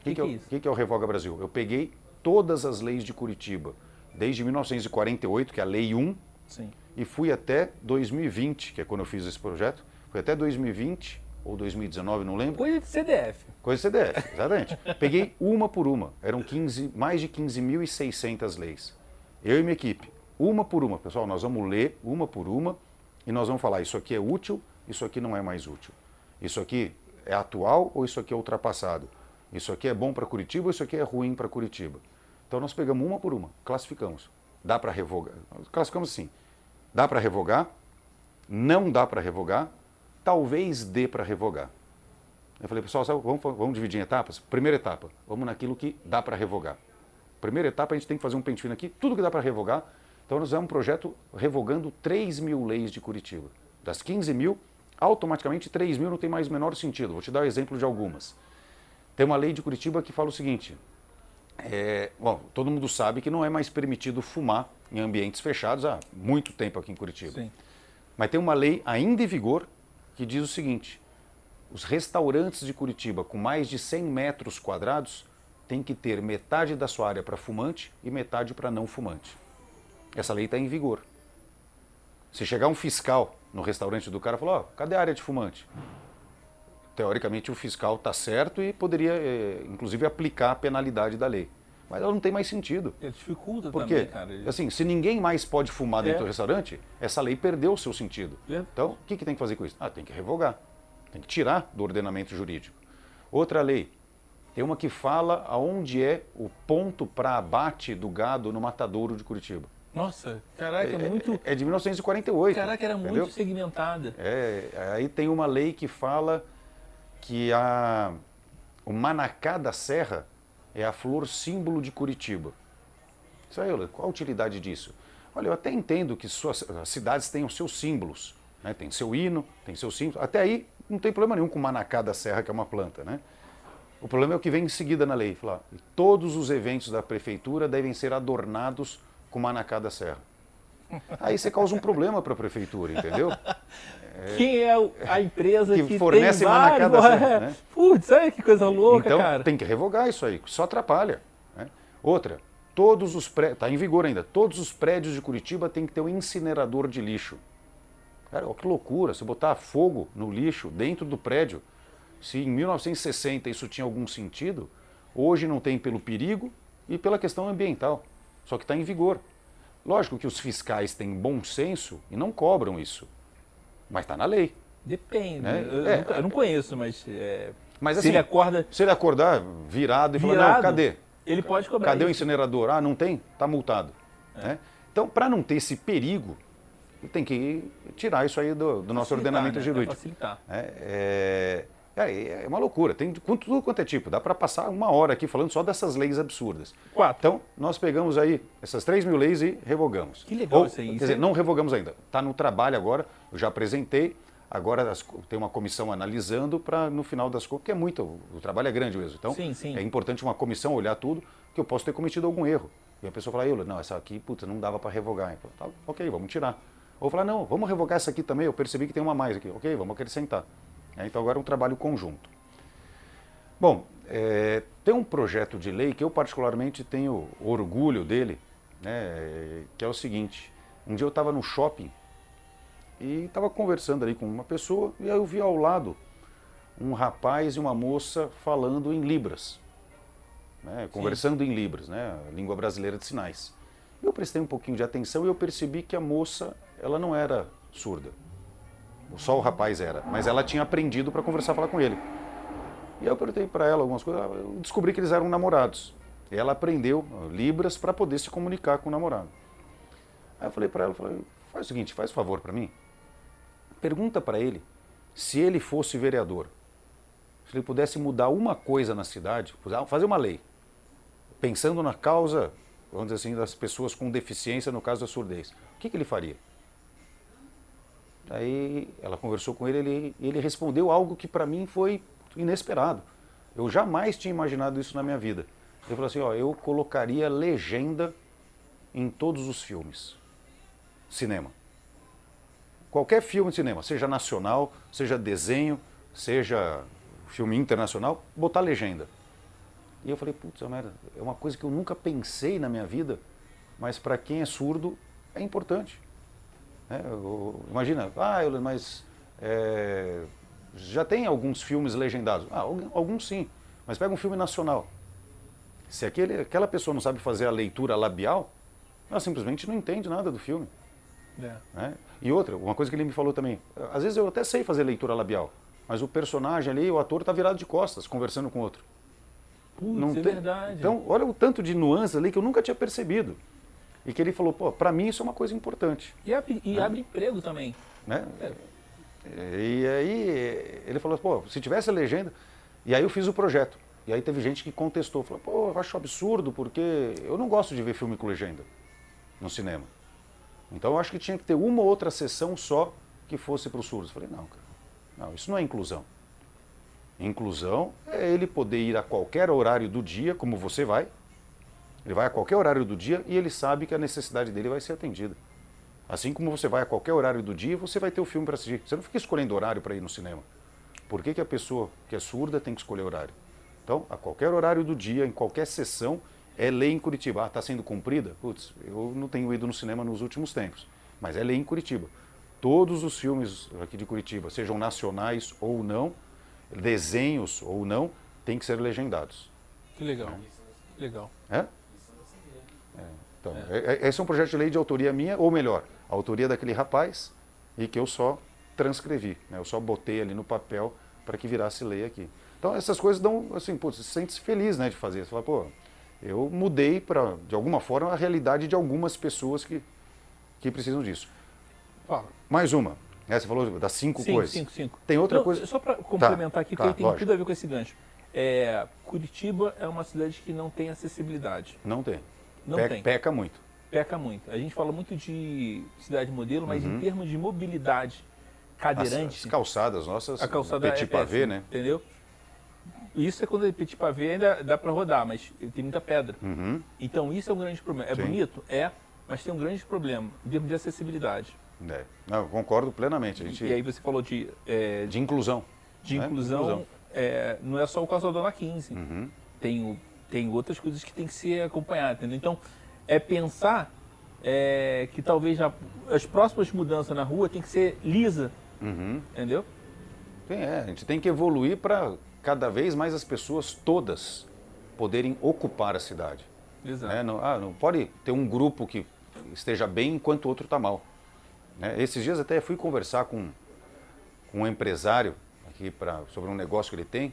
B: O que, que, que, é, que, que é o Revoga Brasil? Eu peguei todas as leis de Curitiba, desde 1948, que é a Lei 1,
A: Sim.
B: e fui até 2020, que é quando eu fiz esse projeto, fui até 2020 ou 2019, não lembro.
A: Coisa de CDF.
B: Coisa de CDF, exatamente. Peguei uma por uma. Eram 15, mais de 15.600 leis. Eu e minha equipe, uma por uma. Pessoal, nós vamos ler uma por uma e nós vamos falar: isso aqui é útil, isso aqui não é mais útil. Isso aqui é atual ou isso aqui é ultrapassado? Isso aqui é bom para Curitiba isso aqui é ruim para Curitiba? Então nós pegamos uma por uma, classificamos. Dá para revogar? Classificamos assim. Dá para revogar? Não dá para revogar? Talvez dê para revogar. Eu falei, pessoal, vamos, vamos dividir em etapas? Primeira etapa, vamos naquilo que dá para revogar. Primeira etapa, a gente tem que fazer um pente fino aqui, tudo que dá para revogar. Então, nós vamos um projeto revogando 3 mil leis de Curitiba. Das 15 mil, automaticamente 3 mil não tem mais o menor sentido. Vou te dar um exemplo de algumas. Tem uma lei de Curitiba que fala o seguinte: é, bom, todo mundo sabe que não é mais permitido fumar em ambientes fechados há muito tempo aqui em Curitiba. Sim. Mas tem uma lei ainda em vigor que diz o seguinte: os restaurantes de Curitiba com mais de 100 metros quadrados têm que ter metade da sua área para fumante e metade para não fumante. Essa lei está em vigor. Se chegar um fiscal no restaurante do cara e falar: oh, cadê a área de fumante? Teoricamente o fiscal está certo e poderia, eh, inclusive, aplicar a penalidade da lei. Mas ela não tem mais sentido.
A: Ele dificulta
B: Por
A: também, cara.
B: Assim, se ninguém mais pode fumar dentro
A: É.
B: do restaurante, essa lei perdeu o seu sentido.
A: É.
B: Então, o que, que tem que fazer com isso? Ah, tem que revogar. Tem que tirar do ordenamento jurídico. Outra lei. Tem uma que fala aonde é o ponto para abate do gado no matadouro de Curitiba.
A: Nossa, caraca, é muito.
B: É de 1948.
A: Caraca, era
B: entendeu?
A: muito segmentada.
B: É, aí tem uma lei que fala que a, o manacá da serra é a flor símbolo de Curitiba. Eula, qual a utilidade disso? Olha, eu até entendo que suas as cidades têm os seus símbolos, né? tem seu hino, tem seus símbolos. Até aí não tem problema nenhum com o manacá da serra, que é uma planta. Né? O problema é o que vem em seguida na lei. Falar, todos os eventos da prefeitura devem ser adornados com manacá da serra. Aí você causa um problema para a prefeitura, entendeu?
A: Quem é a empresa
B: Que
A: que,
B: fornece
A: tem vários...
B: manacá da serra, né?
A: Putz, olha que coisa louca,
B: então
A: cara.
B: tem que revogar isso aí, só atrapalha. né? Outra, todos os prédios, está em vigor ainda, todos os prédios de Curitiba têm que ter um incinerador de lixo. Cara, ó, que loucura, se botar fogo no lixo dentro do prédio, se em 1960 isso tinha algum sentido, hoje não tem pelo perigo e pela questão ambiental. Só que está em vigor. Lógico que os fiscais têm bom senso e não cobram isso, mas está na lei.
A: Depende.
B: Né?
A: Eu,
B: É.
A: nunca- eu não conheço, mas. é,
B: Mas
A: se
B: assim,
A: ele acorda
B: se ele acordar virado e falar,
A: virado,
B: não, cadê?
A: Ele pode cobrar.
B: Cadê o
A: isso.
B: incinerador? Ah, não tem? Está multado. né? Então, para não ter esse perigo, tem que tirar isso aí do, do nosso ordenamento
A: né?
B: jurídico.
A: É facilitar.
B: É, é, é uma loucura, tem tudo quanto é tipo. Dá para passar uma hora aqui falando só dessas leis absurdas.
A: Quatro.
B: Então, nós pegamos aí essas 3 mil leis e revogamos.
A: Que legal
B: Ou,
A: isso aí,
B: Quer dizer,
A: é-
B: não revogamos ainda. Está no trabalho agora, eu já apresentei. Agora as- tem uma comissão analisando para, no final das contas, porque é muito, o trabalho é grande mesmo. Então,
A: Sim, sim.
B: é importante uma comissão olhar tudo, que eu posso ter cometido algum erro. E a pessoa fala, eu, não, essa aqui, puta, não dava para revogar. Falo, tá, ok, vamos tirar. Ou falar, não, vamos revogar essa aqui também, eu percebi que tem uma mais aqui. Ok, vamos acrescentar. É, então agora é um trabalho conjunto. Bom, é, tem um projeto de lei que eu particularmente tenho orgulho dele, né, que é o seguinte. Um dia eu estava no shopping e estava conversando ali com uma pessoa e aí eu vi ao lado um rapaz e uma moça falando em libras, né, conversando em libras, né, língua brasileira de sinais. Eu prestei um pouquinho de atenção e eu percebi que a moça ela não era surda, só o rapaz era, mas ela tinha aprendido para conversar, falar com ele. E eu perguntei para ela algumas coisas, eu descobri que eles eram namorados. Ela aprendeu ah, libras para poder se comunicar com o namorado. Aí eu falei para ela, falei, faz o seguinte, faz favor para mim. Pergunta para ele se ele fosse vereador, se ele pudesse mudar uma coisa na cidade, fazer uma lei, pensando na causa, vamos dizer assim, das pessoas com deficiência, no caso da surdez, o que, que ele faria? Aí ela conversou com ele ele, ele respondeu algo que para mim foi inesperado. Eu jamais tinha imaginado isso na minha vida. Ele falou assim, ó, eu colocaria legenda em todos os filmes. Cinema. Qualquer filme de cinema, seja nacional, seja desenho, seja filme internacional, botar legenda. E eu falei, putz, merda, é uma coisa que eu nunca pensei na minha vida, mas para quem é surdo é importante. É, eu- imagina, ah, mas é, já tem alguns filmes legendados. Ah, alguns sim, mas pega um filme nacional. Se aquele, aquela pessoa não sabe fazer a leitura labial, ela simplesmente não entende nada do filme. É. Né? E outra, uma coisa que ele me falou também, às vezes eu até sei fazer leitura labial, mas o personagem ali, o ator está virado de costas, conversando com outro.
A: Putz, não é tem... verdade.
B: Então, olha o tanto de nuances ali que eu nunca tinha percebido. E que ele falou, pô, para mim isso é uma coisa importante.
A: E abre, e né? abre emprego também.
B: Né? É. E aí ele falou, pô, se tivesse a legenda. E aí eu fiz o projeto. E aí teve gente que contestou, falou, pô, eu acho absurdo, porque eu não gosto de ver filme com legenda no cinema. Então eu acho que tinha que ter uma ou outra sessão só que fosse para os surdos. Eu falei, não, cara, não, isso não é inclusão. Inclusão é ele poder ir a qualquer horário do dia, como você vai. Ele vai a qualquer horário do dia e ele sabe que a necessidade dele vai ser atendida. Assim como você vai a qualquer horário do dia, você vai ter o filme para assistir. Você não fica escolhendo horário para ir no cinema. Por que, que a pessoa que é surda tem que escolher horário? Então, a qualquer horário do dia, em qualquer sessão, é lei em Curitiba. Ah, está sendo cumprida? Putz, eu não tenho ido no cinema nos últimos tempos, mas é lei em Curitiba. Todos os filmes aqui de Curitiba, sejam nacionais ou não, desenhos ou não, têm que ser legendados.
A: Que legal. Que legal.
B: É? É então, é. é. é. esse é um projeto de lei de autoria minha, ou melhor, a autoria daquele rapaz e que eu só transcrevi. Né? Eu só botei ali no papel para que virasse lei aqui. Então essas coisas dão, assim, pô, você se sente feliz né, de fazer. Você fala, pô, eu mudei para, de alguma forma, a realidade de algumas pessoas que, que precisam disso. Fala. Mais uma. É, você falou das cinco,
A: cinco
B: coisas.
A: Cinco, cinco.
B: Tem outra Não, coisa.
A: Só para complementar tá, aqui, tá, tem lógico. tudo a ver com esse gancho. É, Curitiba é uma cidade que não tem acessibilidade.
B: Não tem.
A: Não
B: Pe
A: tem.
B: Peca muito.
A: Peca muito. A gente fala muito de cidade modelo, mas uhum. em termos de mobilidade cadeirante.
B: As, as calçadas nossas,
A: a calçada petit é, pavê, é, né? Entendeu? Isso é quando é petit pavê ainda dá para rodar, mas tem muita pedra.
B: Uhum.
A: Então isso é um grande problema. É Sim. bonito? É, mas tem um grande problema em termos de acessibilidade.
B: É. Não, concordo plenamente. Gente...
A: E aí você falou de... É,
B: de inclusão.
A: De né? inclusão, inclusão. É, não é só o calçador na 15.
B: Uhum.
A: Tem, o, tem outras coisas que tem que ser acompanhadas, entendeu? Então, é pensar é, que talvez já, as próximas mudanças na rua tem que ser lisa,
B: uhum.
A: entendeu?
B: É, a gente tem que evoluir para cada vez mais as pessoas todas poderem ocupar a cidade.
A: Exato.
B: Né? Não, ah, não pode ter um grupo que esteja bem enquanto o outro está mal. Né? Esses dias até fui conversar com, com um empresário aqui pra, sobre um negócio que ele tem.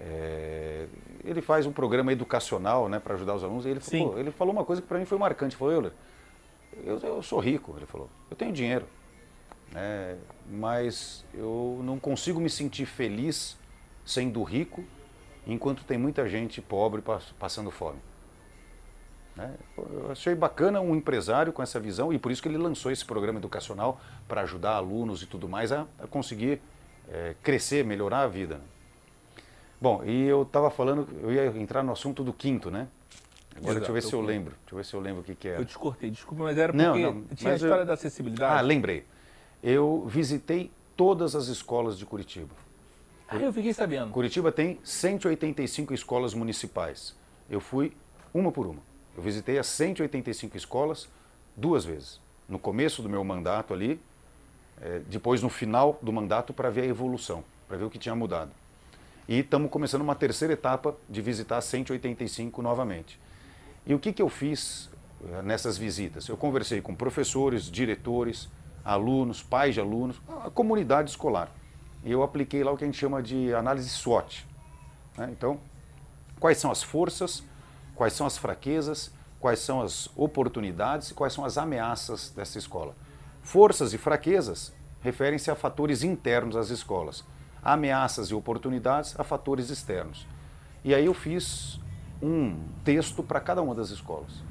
B: É, ele faz um programa educacional né, para ajudar os alunos. E ele, falou, ele falou uma coisa que para mim foi marcante. Ele falou, Euler, eu, eu sou rico, ele falou, eu tenho dinheiro, né, mas eu não consigo me sentir feliz sendo rico, enquanto tem muita gente pobre passando fome. Né? Eu achei bacana um empresário com essa visão e por isso que ele lançou esse programa educacional para ajudar alunos e tudo mais a, a conseguir é, crescer, melhorar a vida. Bom, e eu estava falando, eu ia entrar no assunto do quinto, né? Agora Exato, deixa eu ver se eu lembro. Deixa eu ver se eu lembro o que, que era.
A: Eu te cortei, desculpa, mas era porque não, não, tinha a história eu... da acessibilidade.
B: Ah, lembrei. Eu visitei todas as escolas de Curitiba.
A: Ah, eu fiquei sabendo.
B: Curitiba tem 185 escolas municipais. Eu fui uma por uma. Eu visitei as 185 escolas duas vezes. No começo do meu mandato ali, é, depois no final do mandato para ver a evolução, para ver o que tinha mudado. E estamos começando uma terceira etapa de visitar 185 novamente. E o que, que eu fiz eh, nessas visitas? Eu conversei com professores, diretores, alunos, pais de alunos, a comunidade escolar e eu apliquei lá o que a gente chama de análise SWOT. Né? Então, quais são as forças, quais são as fraquezas, quais são as oportunidades e quais são as ameaças dessa escola. Forças e fraquezas referem-se a fatores internos às escolas, ameaças e oportunidades a fatores externos. E aí eu fiz um texto para cada uma das escolas.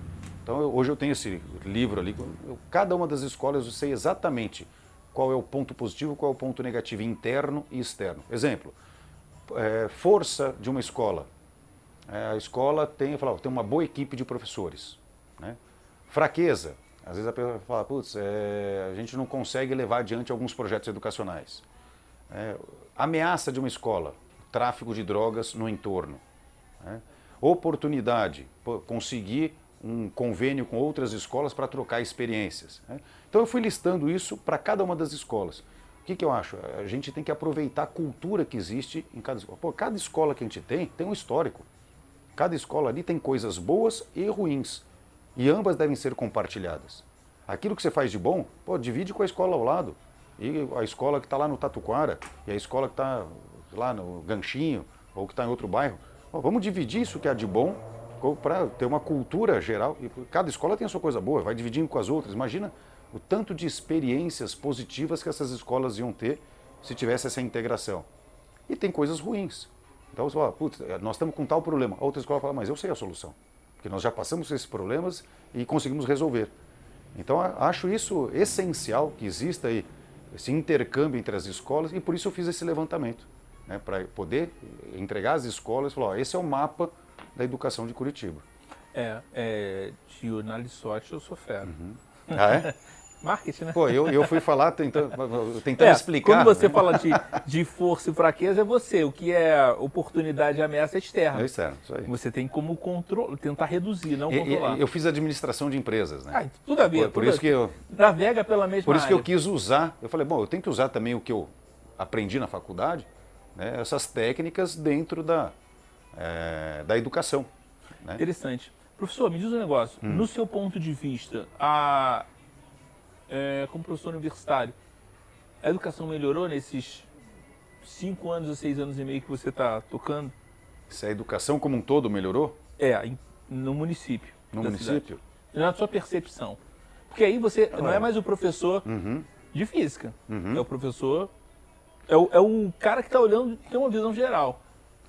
B: Então eu, hoje eu tenho esse livro ali, eu, cada uma das escolas eu sei exatamente qual é o ponto positivo, qual é o ponto negativo interno e externo. Exemplo, é, força de uma escola. É, a escola tem, falo, tem uma boa equipe de professores. Né? Fraqueza. Às vezes a pessoa fala, putz, é, a gente não consegue levar adiante alguns projetos educacionais. Ameaça de uma escola, tráfico de drogas no entorno. Né? Oportunidade, conseguir um convênio com outras escolas para trocar experiências. Né? Então eu fui listando isso para cada uma das escolas. O que, que eu acho? A gente tem que aproveitar a cultura que existe em cada escola. Pô, cada escola que a gente tem tem um histórico. Cada escola ali tem coisas boas e ruins. E ambas devem ser compartilhadas. Aquilo que você faz de bom, pô, divide com a escola ao lado. E a escola que está lá no Tatuquara, e a escola que está lá no Ganchinho, ou que está em outro bairro. Pô, vamos dividir isso que é de bom para ter uma cultura geral. E cada escola tem a sua coisa boa, vai dividindo com as outras. Imagina o tanto de experiências positivas que essas escolas iam ter se tivesse essa integração. E tem coisas ruins. Então você fala, putz, nós estamos com tal problema. A outra escola fala, mas eu sei a solução. Porque nós já passamos esses problemas e conseguimos resolver. Então acho isso essencial que exista aí esse intercâmbio entre as escolas e por isso eu fiz esse levantamento. Né, para poder entregar às escolas e falar, ó, esse é o mapa da educação de Curitiba.
A: É, é de SWOT eu sou fera.
B: Uhum. Ah, é?
A: Marketing, né?
B: Pô, eu, eu fui falar tentando, tentando
A: é,
B: explicar.
A: Quando você né? fala de, de força e fraqueza, é você. O que é oportunidade e ameaça é externa.
B: É externo, isso aí.
A: Você tem como control, tentar reduzir, não controlar.
B: E, eu fiz administração de empresas, né?
A: Ah, tudo a ver.
B: Por, por isso que eu...
A: Navega pela mesma
B: Por isso
A: área.
B: que eu quis usar. Eu falei, bom, eu tenho que usar também o que eu aprendi na faculdade, né, essas técnicas dentro da, é, da educação. Né?
A: Interessante. Professor, me diz um negócio. Hum. No seu ponto de vista, a, é, como professor universitário, a educação melhorou nesses cinco anos ou seis anos e meio que você está tocando?
B: Se a educação como um todo melhorou?
A: É, no município.
B: No município?
A: Cidade. Na sua percepção. Porque aí você ah, não é mais o professor
B: uhum.
A: de física,
B: uhum.
A: é o professor, é o, é o cara que está olhando, tem uma visão geral.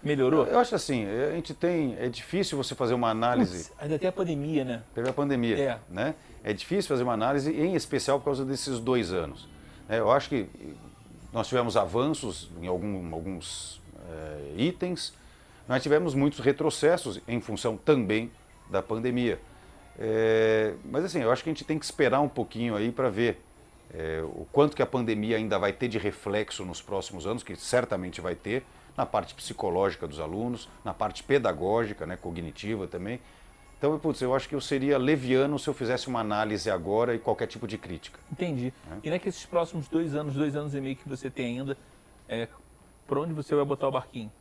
A: Melhorou?
B: Eu acho assim, a gente tem. É difícil você fazer uma análise.
A: ainda tem a pandemia, né?
B: Teve a pandemia.
A: É.
B: Né? É difícil fazer uma análise, em especial por causa desses dois anos. É, eu acho que nós tivemos avanços em algum, alguns é, itens, nós tivemos muitos retrocessos em função também da pandemia. É, mas assim, eu acho que a gente tem que esperar um pouquinho aí para ver é, o quanto que a pandemia ainda vai ter de reflexo nos próximos anos, que certamente vai ter na parte psicológica dos alunos, na parte pedagógica, né, cognitiva também. Então, putz, eu acho que eu seria leviano se eu fizesse uma análise agora e qualquer tipo de crítica.
A: Entendi. É. E naqueles próximos dois anos, dois anos e meio que você tem ainda, é, por onde você vai botar o barquinho?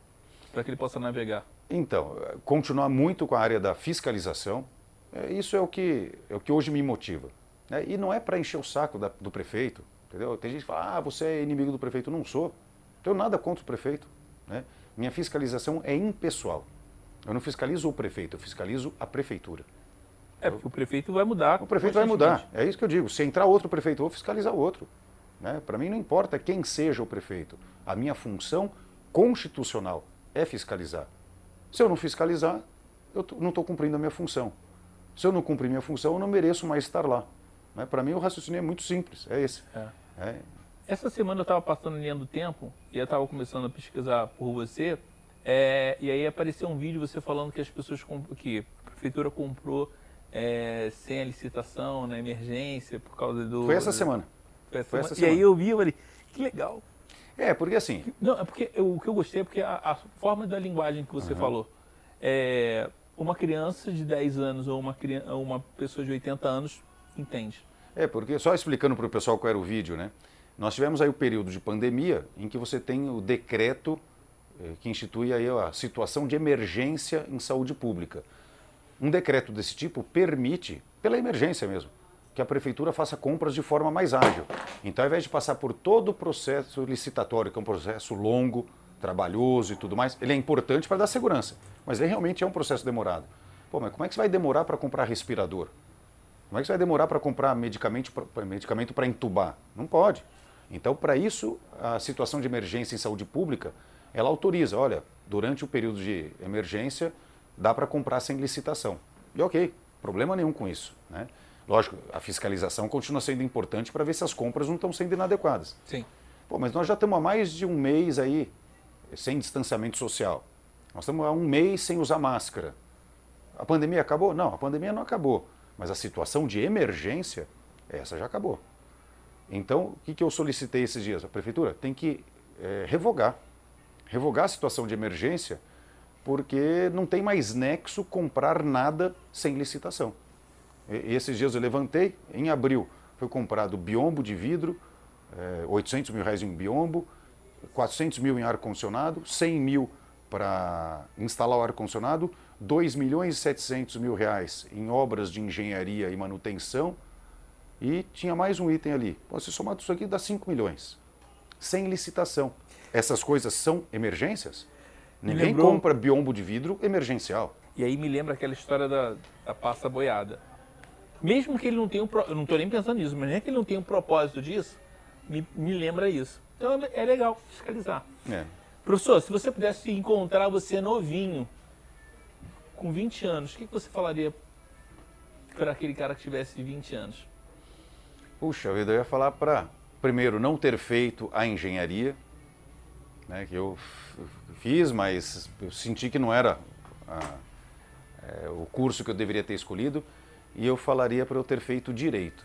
A: Para que ele possa navegar?
B: Então, continuar muito com a área da fiscalização, é, isso é o, que, é o que hoje me motiva. Né? E não é para encher o saco da, do prefeito, entendeu? Tem gente que fala, ah, você é inimigo do prefeito. Não sou. Tenho nada contra o prefeito. Né? Minha fiscalização é impessoal. Eu não fiscalizo o prefeito, eu fiscalizo a prefeitura.
A: É, porque o prefeito vai mudar.
B: O prefeito vai mudar. É isso que eu digo. Se entrar outro prefeito, eu vou fiscalizar outro. Né? Para mim não importa quem seja o prefeito. A minha função constitucional é fiscalizar. Se eu não fiscalizar, eu não estou cumprindo a minha função. Se eu não cumprir minha função, eu não mereço mais estar lá. Né? Para mim o raciocínio é muito simples, é esse.
A: É.
B: É,
A: essa semana eu estava passando linha do tempo e eu estava começando a pesquisar por você. É, e aí apareceu um vídeo você falando que as pessoas que a prefeitura comprou é, sem a licitação, na emergência, por causa do.
B: Foi essa semana.
A: Foi essa, Foi essa semana. E aí eu vi e falei, que legal.
B: É, porque assim.
A: Não, é porque eu, o que eu gostei é porque a, a forma da linguagem que você uhum. falou. É, uma criança de 10 anos ou uma, criança, uma pessoa de 80 anos entende.
B: É, porque só explicando para o pessoal qual era o vídeo, né? Nós tivemos aí o período de pandemia em que você tem o decreto que institui aí a situação de emergência em saúde pública. Um decreto desse tipo permite, pela emergência mesmo, que a prefeitura faça compras de forma mais ágil. Então, ao invés de passar por todo o processo licitatório, que é um processo longo, trabalhoso e tudo mais, ele é importante para dar segurança, mas ele realmente é um processo demorado. Pô, mas como é que você vai demorar para comprar respirador? Como é que você vai demorar para comprar medicamento para entubar? Não pode. Então, para isso, a situação de emergência em saúde pública, ela autoriza, olha, durante o período de emergência, dá para comprar sem licitação. E ok, problema nenhum com isso. Né? Lógico, a fiscalização continua sendo importante para ver se as compras não estão sendo inadequadas.
A: Sim.
B: Pô, mas nós já estamos há mais de um mês aí sem distanciamento social. Nós estamos há um mês sem usar máscara. A pandemia acabou? Não, a pandemia não acabou. Mas a situação de emergência, essa já acabou. Então, o que, que eu solicitei esses dias? A prefeitura tem que é, revogar. Revogar a situação de emergência, porque não tem mais nexo comprar nada sem licitação. E, esses dias eu levantei, em abril foi comprado biombo de vidro, é, 800 mil reais em biombo, 400 mil em ar-condicionado, 100 mil para instalar o ar-condicionado, 2 milhões e 700 mil reais em obras de engenharia e manutenção e tinha mais um item ali. Se somar isso aqui dá 5 milhões. Sem licitação. Essas coisas são emergências? Ninguém lembrou... compra biombo de vidro emergencial.
A: E aí me lembra aquela história da, da pasta boiada. Mesmo que ele não tenha um. Eu não estou nem pensando nisso, mas nem que ele não tenha um propósito disso, me, me lembra isso. Então é legal fiscalizar. É. Professor, se você pudesse encontrar você novinho, com 20 anos, o que, você falaria para aquele cara que tivesse 20 anos?
B: Puxa vida, eu ia falar para, primeiro, não ter feito a engenharia, né, que eu fiz, mas eu senti que não era a, é, o curso que eu deveria ter escolhido, e eu falaria para eu ter feito direito.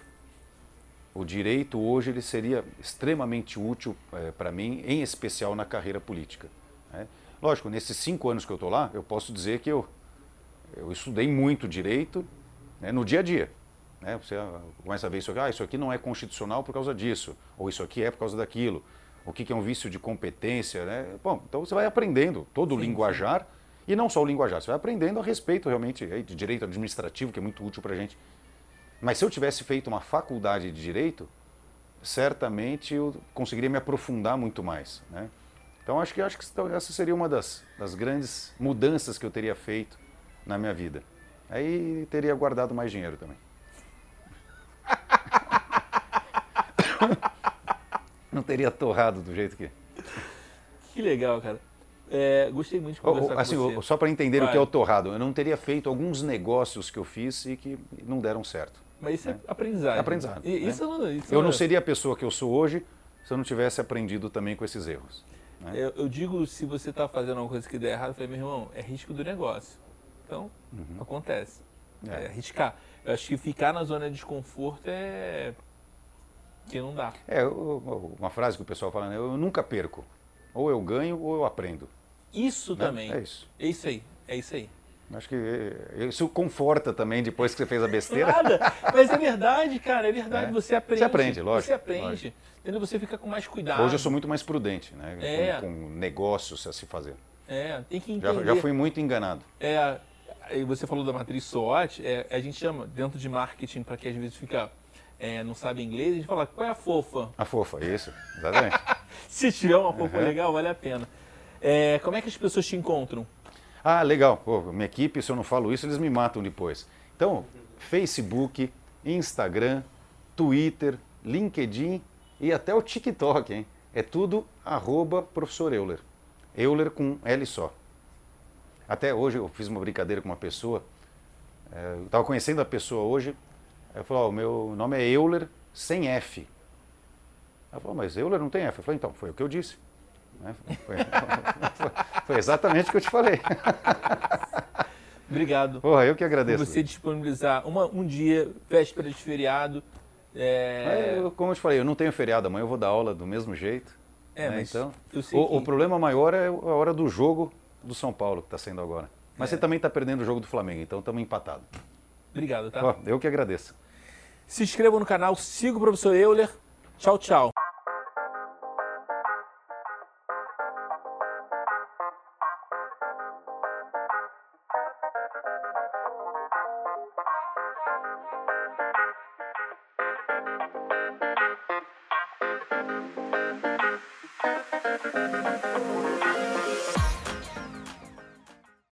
B: O direito hoje ele seria extremamente útil é, para mim, em especial na carreira política. Né? Lógico, nesses cinco anos que eu estou lá, eu posso dizer que eu, eu estudei muito direito né, no dia a dia. Né? Você começa a ver isso aqui, ah, isso aqui não é constitucional por causa disso, ou isso aqui é por causa daquilo, o que é um vício de competência. Né? Bom, então você vai aprendendo todo o linguajar, e não só o linguajar, você vai aprendendo a respeito realmente de direito administrativo, que é muito útil para a gente. Mas se eu tivesse feito uma faculdade de direito, certamente eu conseguiria me aprofundar muito mais. Né? Então acho que acho que essa seria uma das, das grandes mudanças que eu teria feito na minha vida. Aí teria guardado mais dinheiro também. Não teria torrado do jeito que.
A: Que legal, cara. É, gostei muito de conversar
B: assim,
A: com você.
B: Só para entender Vai. o que é o torrado, eu não teria feito alguns negócios que eu fiz e que não deram certo.
A: Mas isso é, é aprendizado. É
B: aprendizado. Né?
A: isso, é
B: isso eu não seria a pessoa que eu sou hoje se eu não tivesse aprendido também com esses erros.
A: Né? Eu, eu, digo, se você está fazendo uma coisa que der errado, eu falei, meu irmão, é risco do negócio. Então, uhum. acontece. É. é arriscar. Eu acho que ficar na zona de desconforto é que não dá.
B: É, uma frase que o pessoal fala, né? Eu nunca perco. Ou eu ganho ou eu aprendo.
A: Isso né? também. É isso. É isso aí. É isso aí.
B: Acho que isso conforta também depois que você fez a besteira.
A: Nada, mas é verdade, cara, é verdade. É. Você aprende.
B: Você aprende, lógico.
A: Você aprende. Entendeu? Você fica com mais cuidado.
B: Hoje eu sou muito mais prudente, né? É. Com, com negócios a se fazer.
A: É, tem que entender.
B: Já, já fui muito enganado.
A: É, você falou da matriz SWOT, é, a gente chama, dentro de marketing, para que às vezes fica, é, não sabe inglês, a gente fala, qual é a fofa?
B: A fofa, isso, exatamente.
A: se tiver uma fofa uhum. legal, vale a pena. É, como é que as pessoas te encontram?
B: Ah, legal. Pô, minha equipe, se eu não falo isso, eles me matam depois. Então, Facebook, Instagram, Twitter, LinkedIn e até o TikTok, hein? É tudo arroba professor Euler. Euler com L só. Até hoje eu fiz uma brincadeira com uma pessoa, é, eu estava conhecendo a pessoa hoje, ela falou, o oh, meu nome é Euler sem F. Ela falou, mas Euler não tem F. Eu falei, então, foi o que eu disse. Né? Foi, foi, exatamente o que eu te falei.
A: Obrigado.
B: Porra, eu que agradeço.
A: Por você disponibilizar uma, um dia, véspera de feriado.
B: É... Eu, como eu te falei, eu não tenho feriado, amanhã eu vou dar aula do mesmo jeito. É, né? então, o, que... o, problema maior é a hora do jogo do São Paulo que está sendo agora. Mas é. você também está perdendo o jogo do Flamengo, então estamos empatados.
A: Obrigado, tá?
B: eu que agradeço.
A: Se inscreva no canal, siga o professor Euler. Tchau, tchau.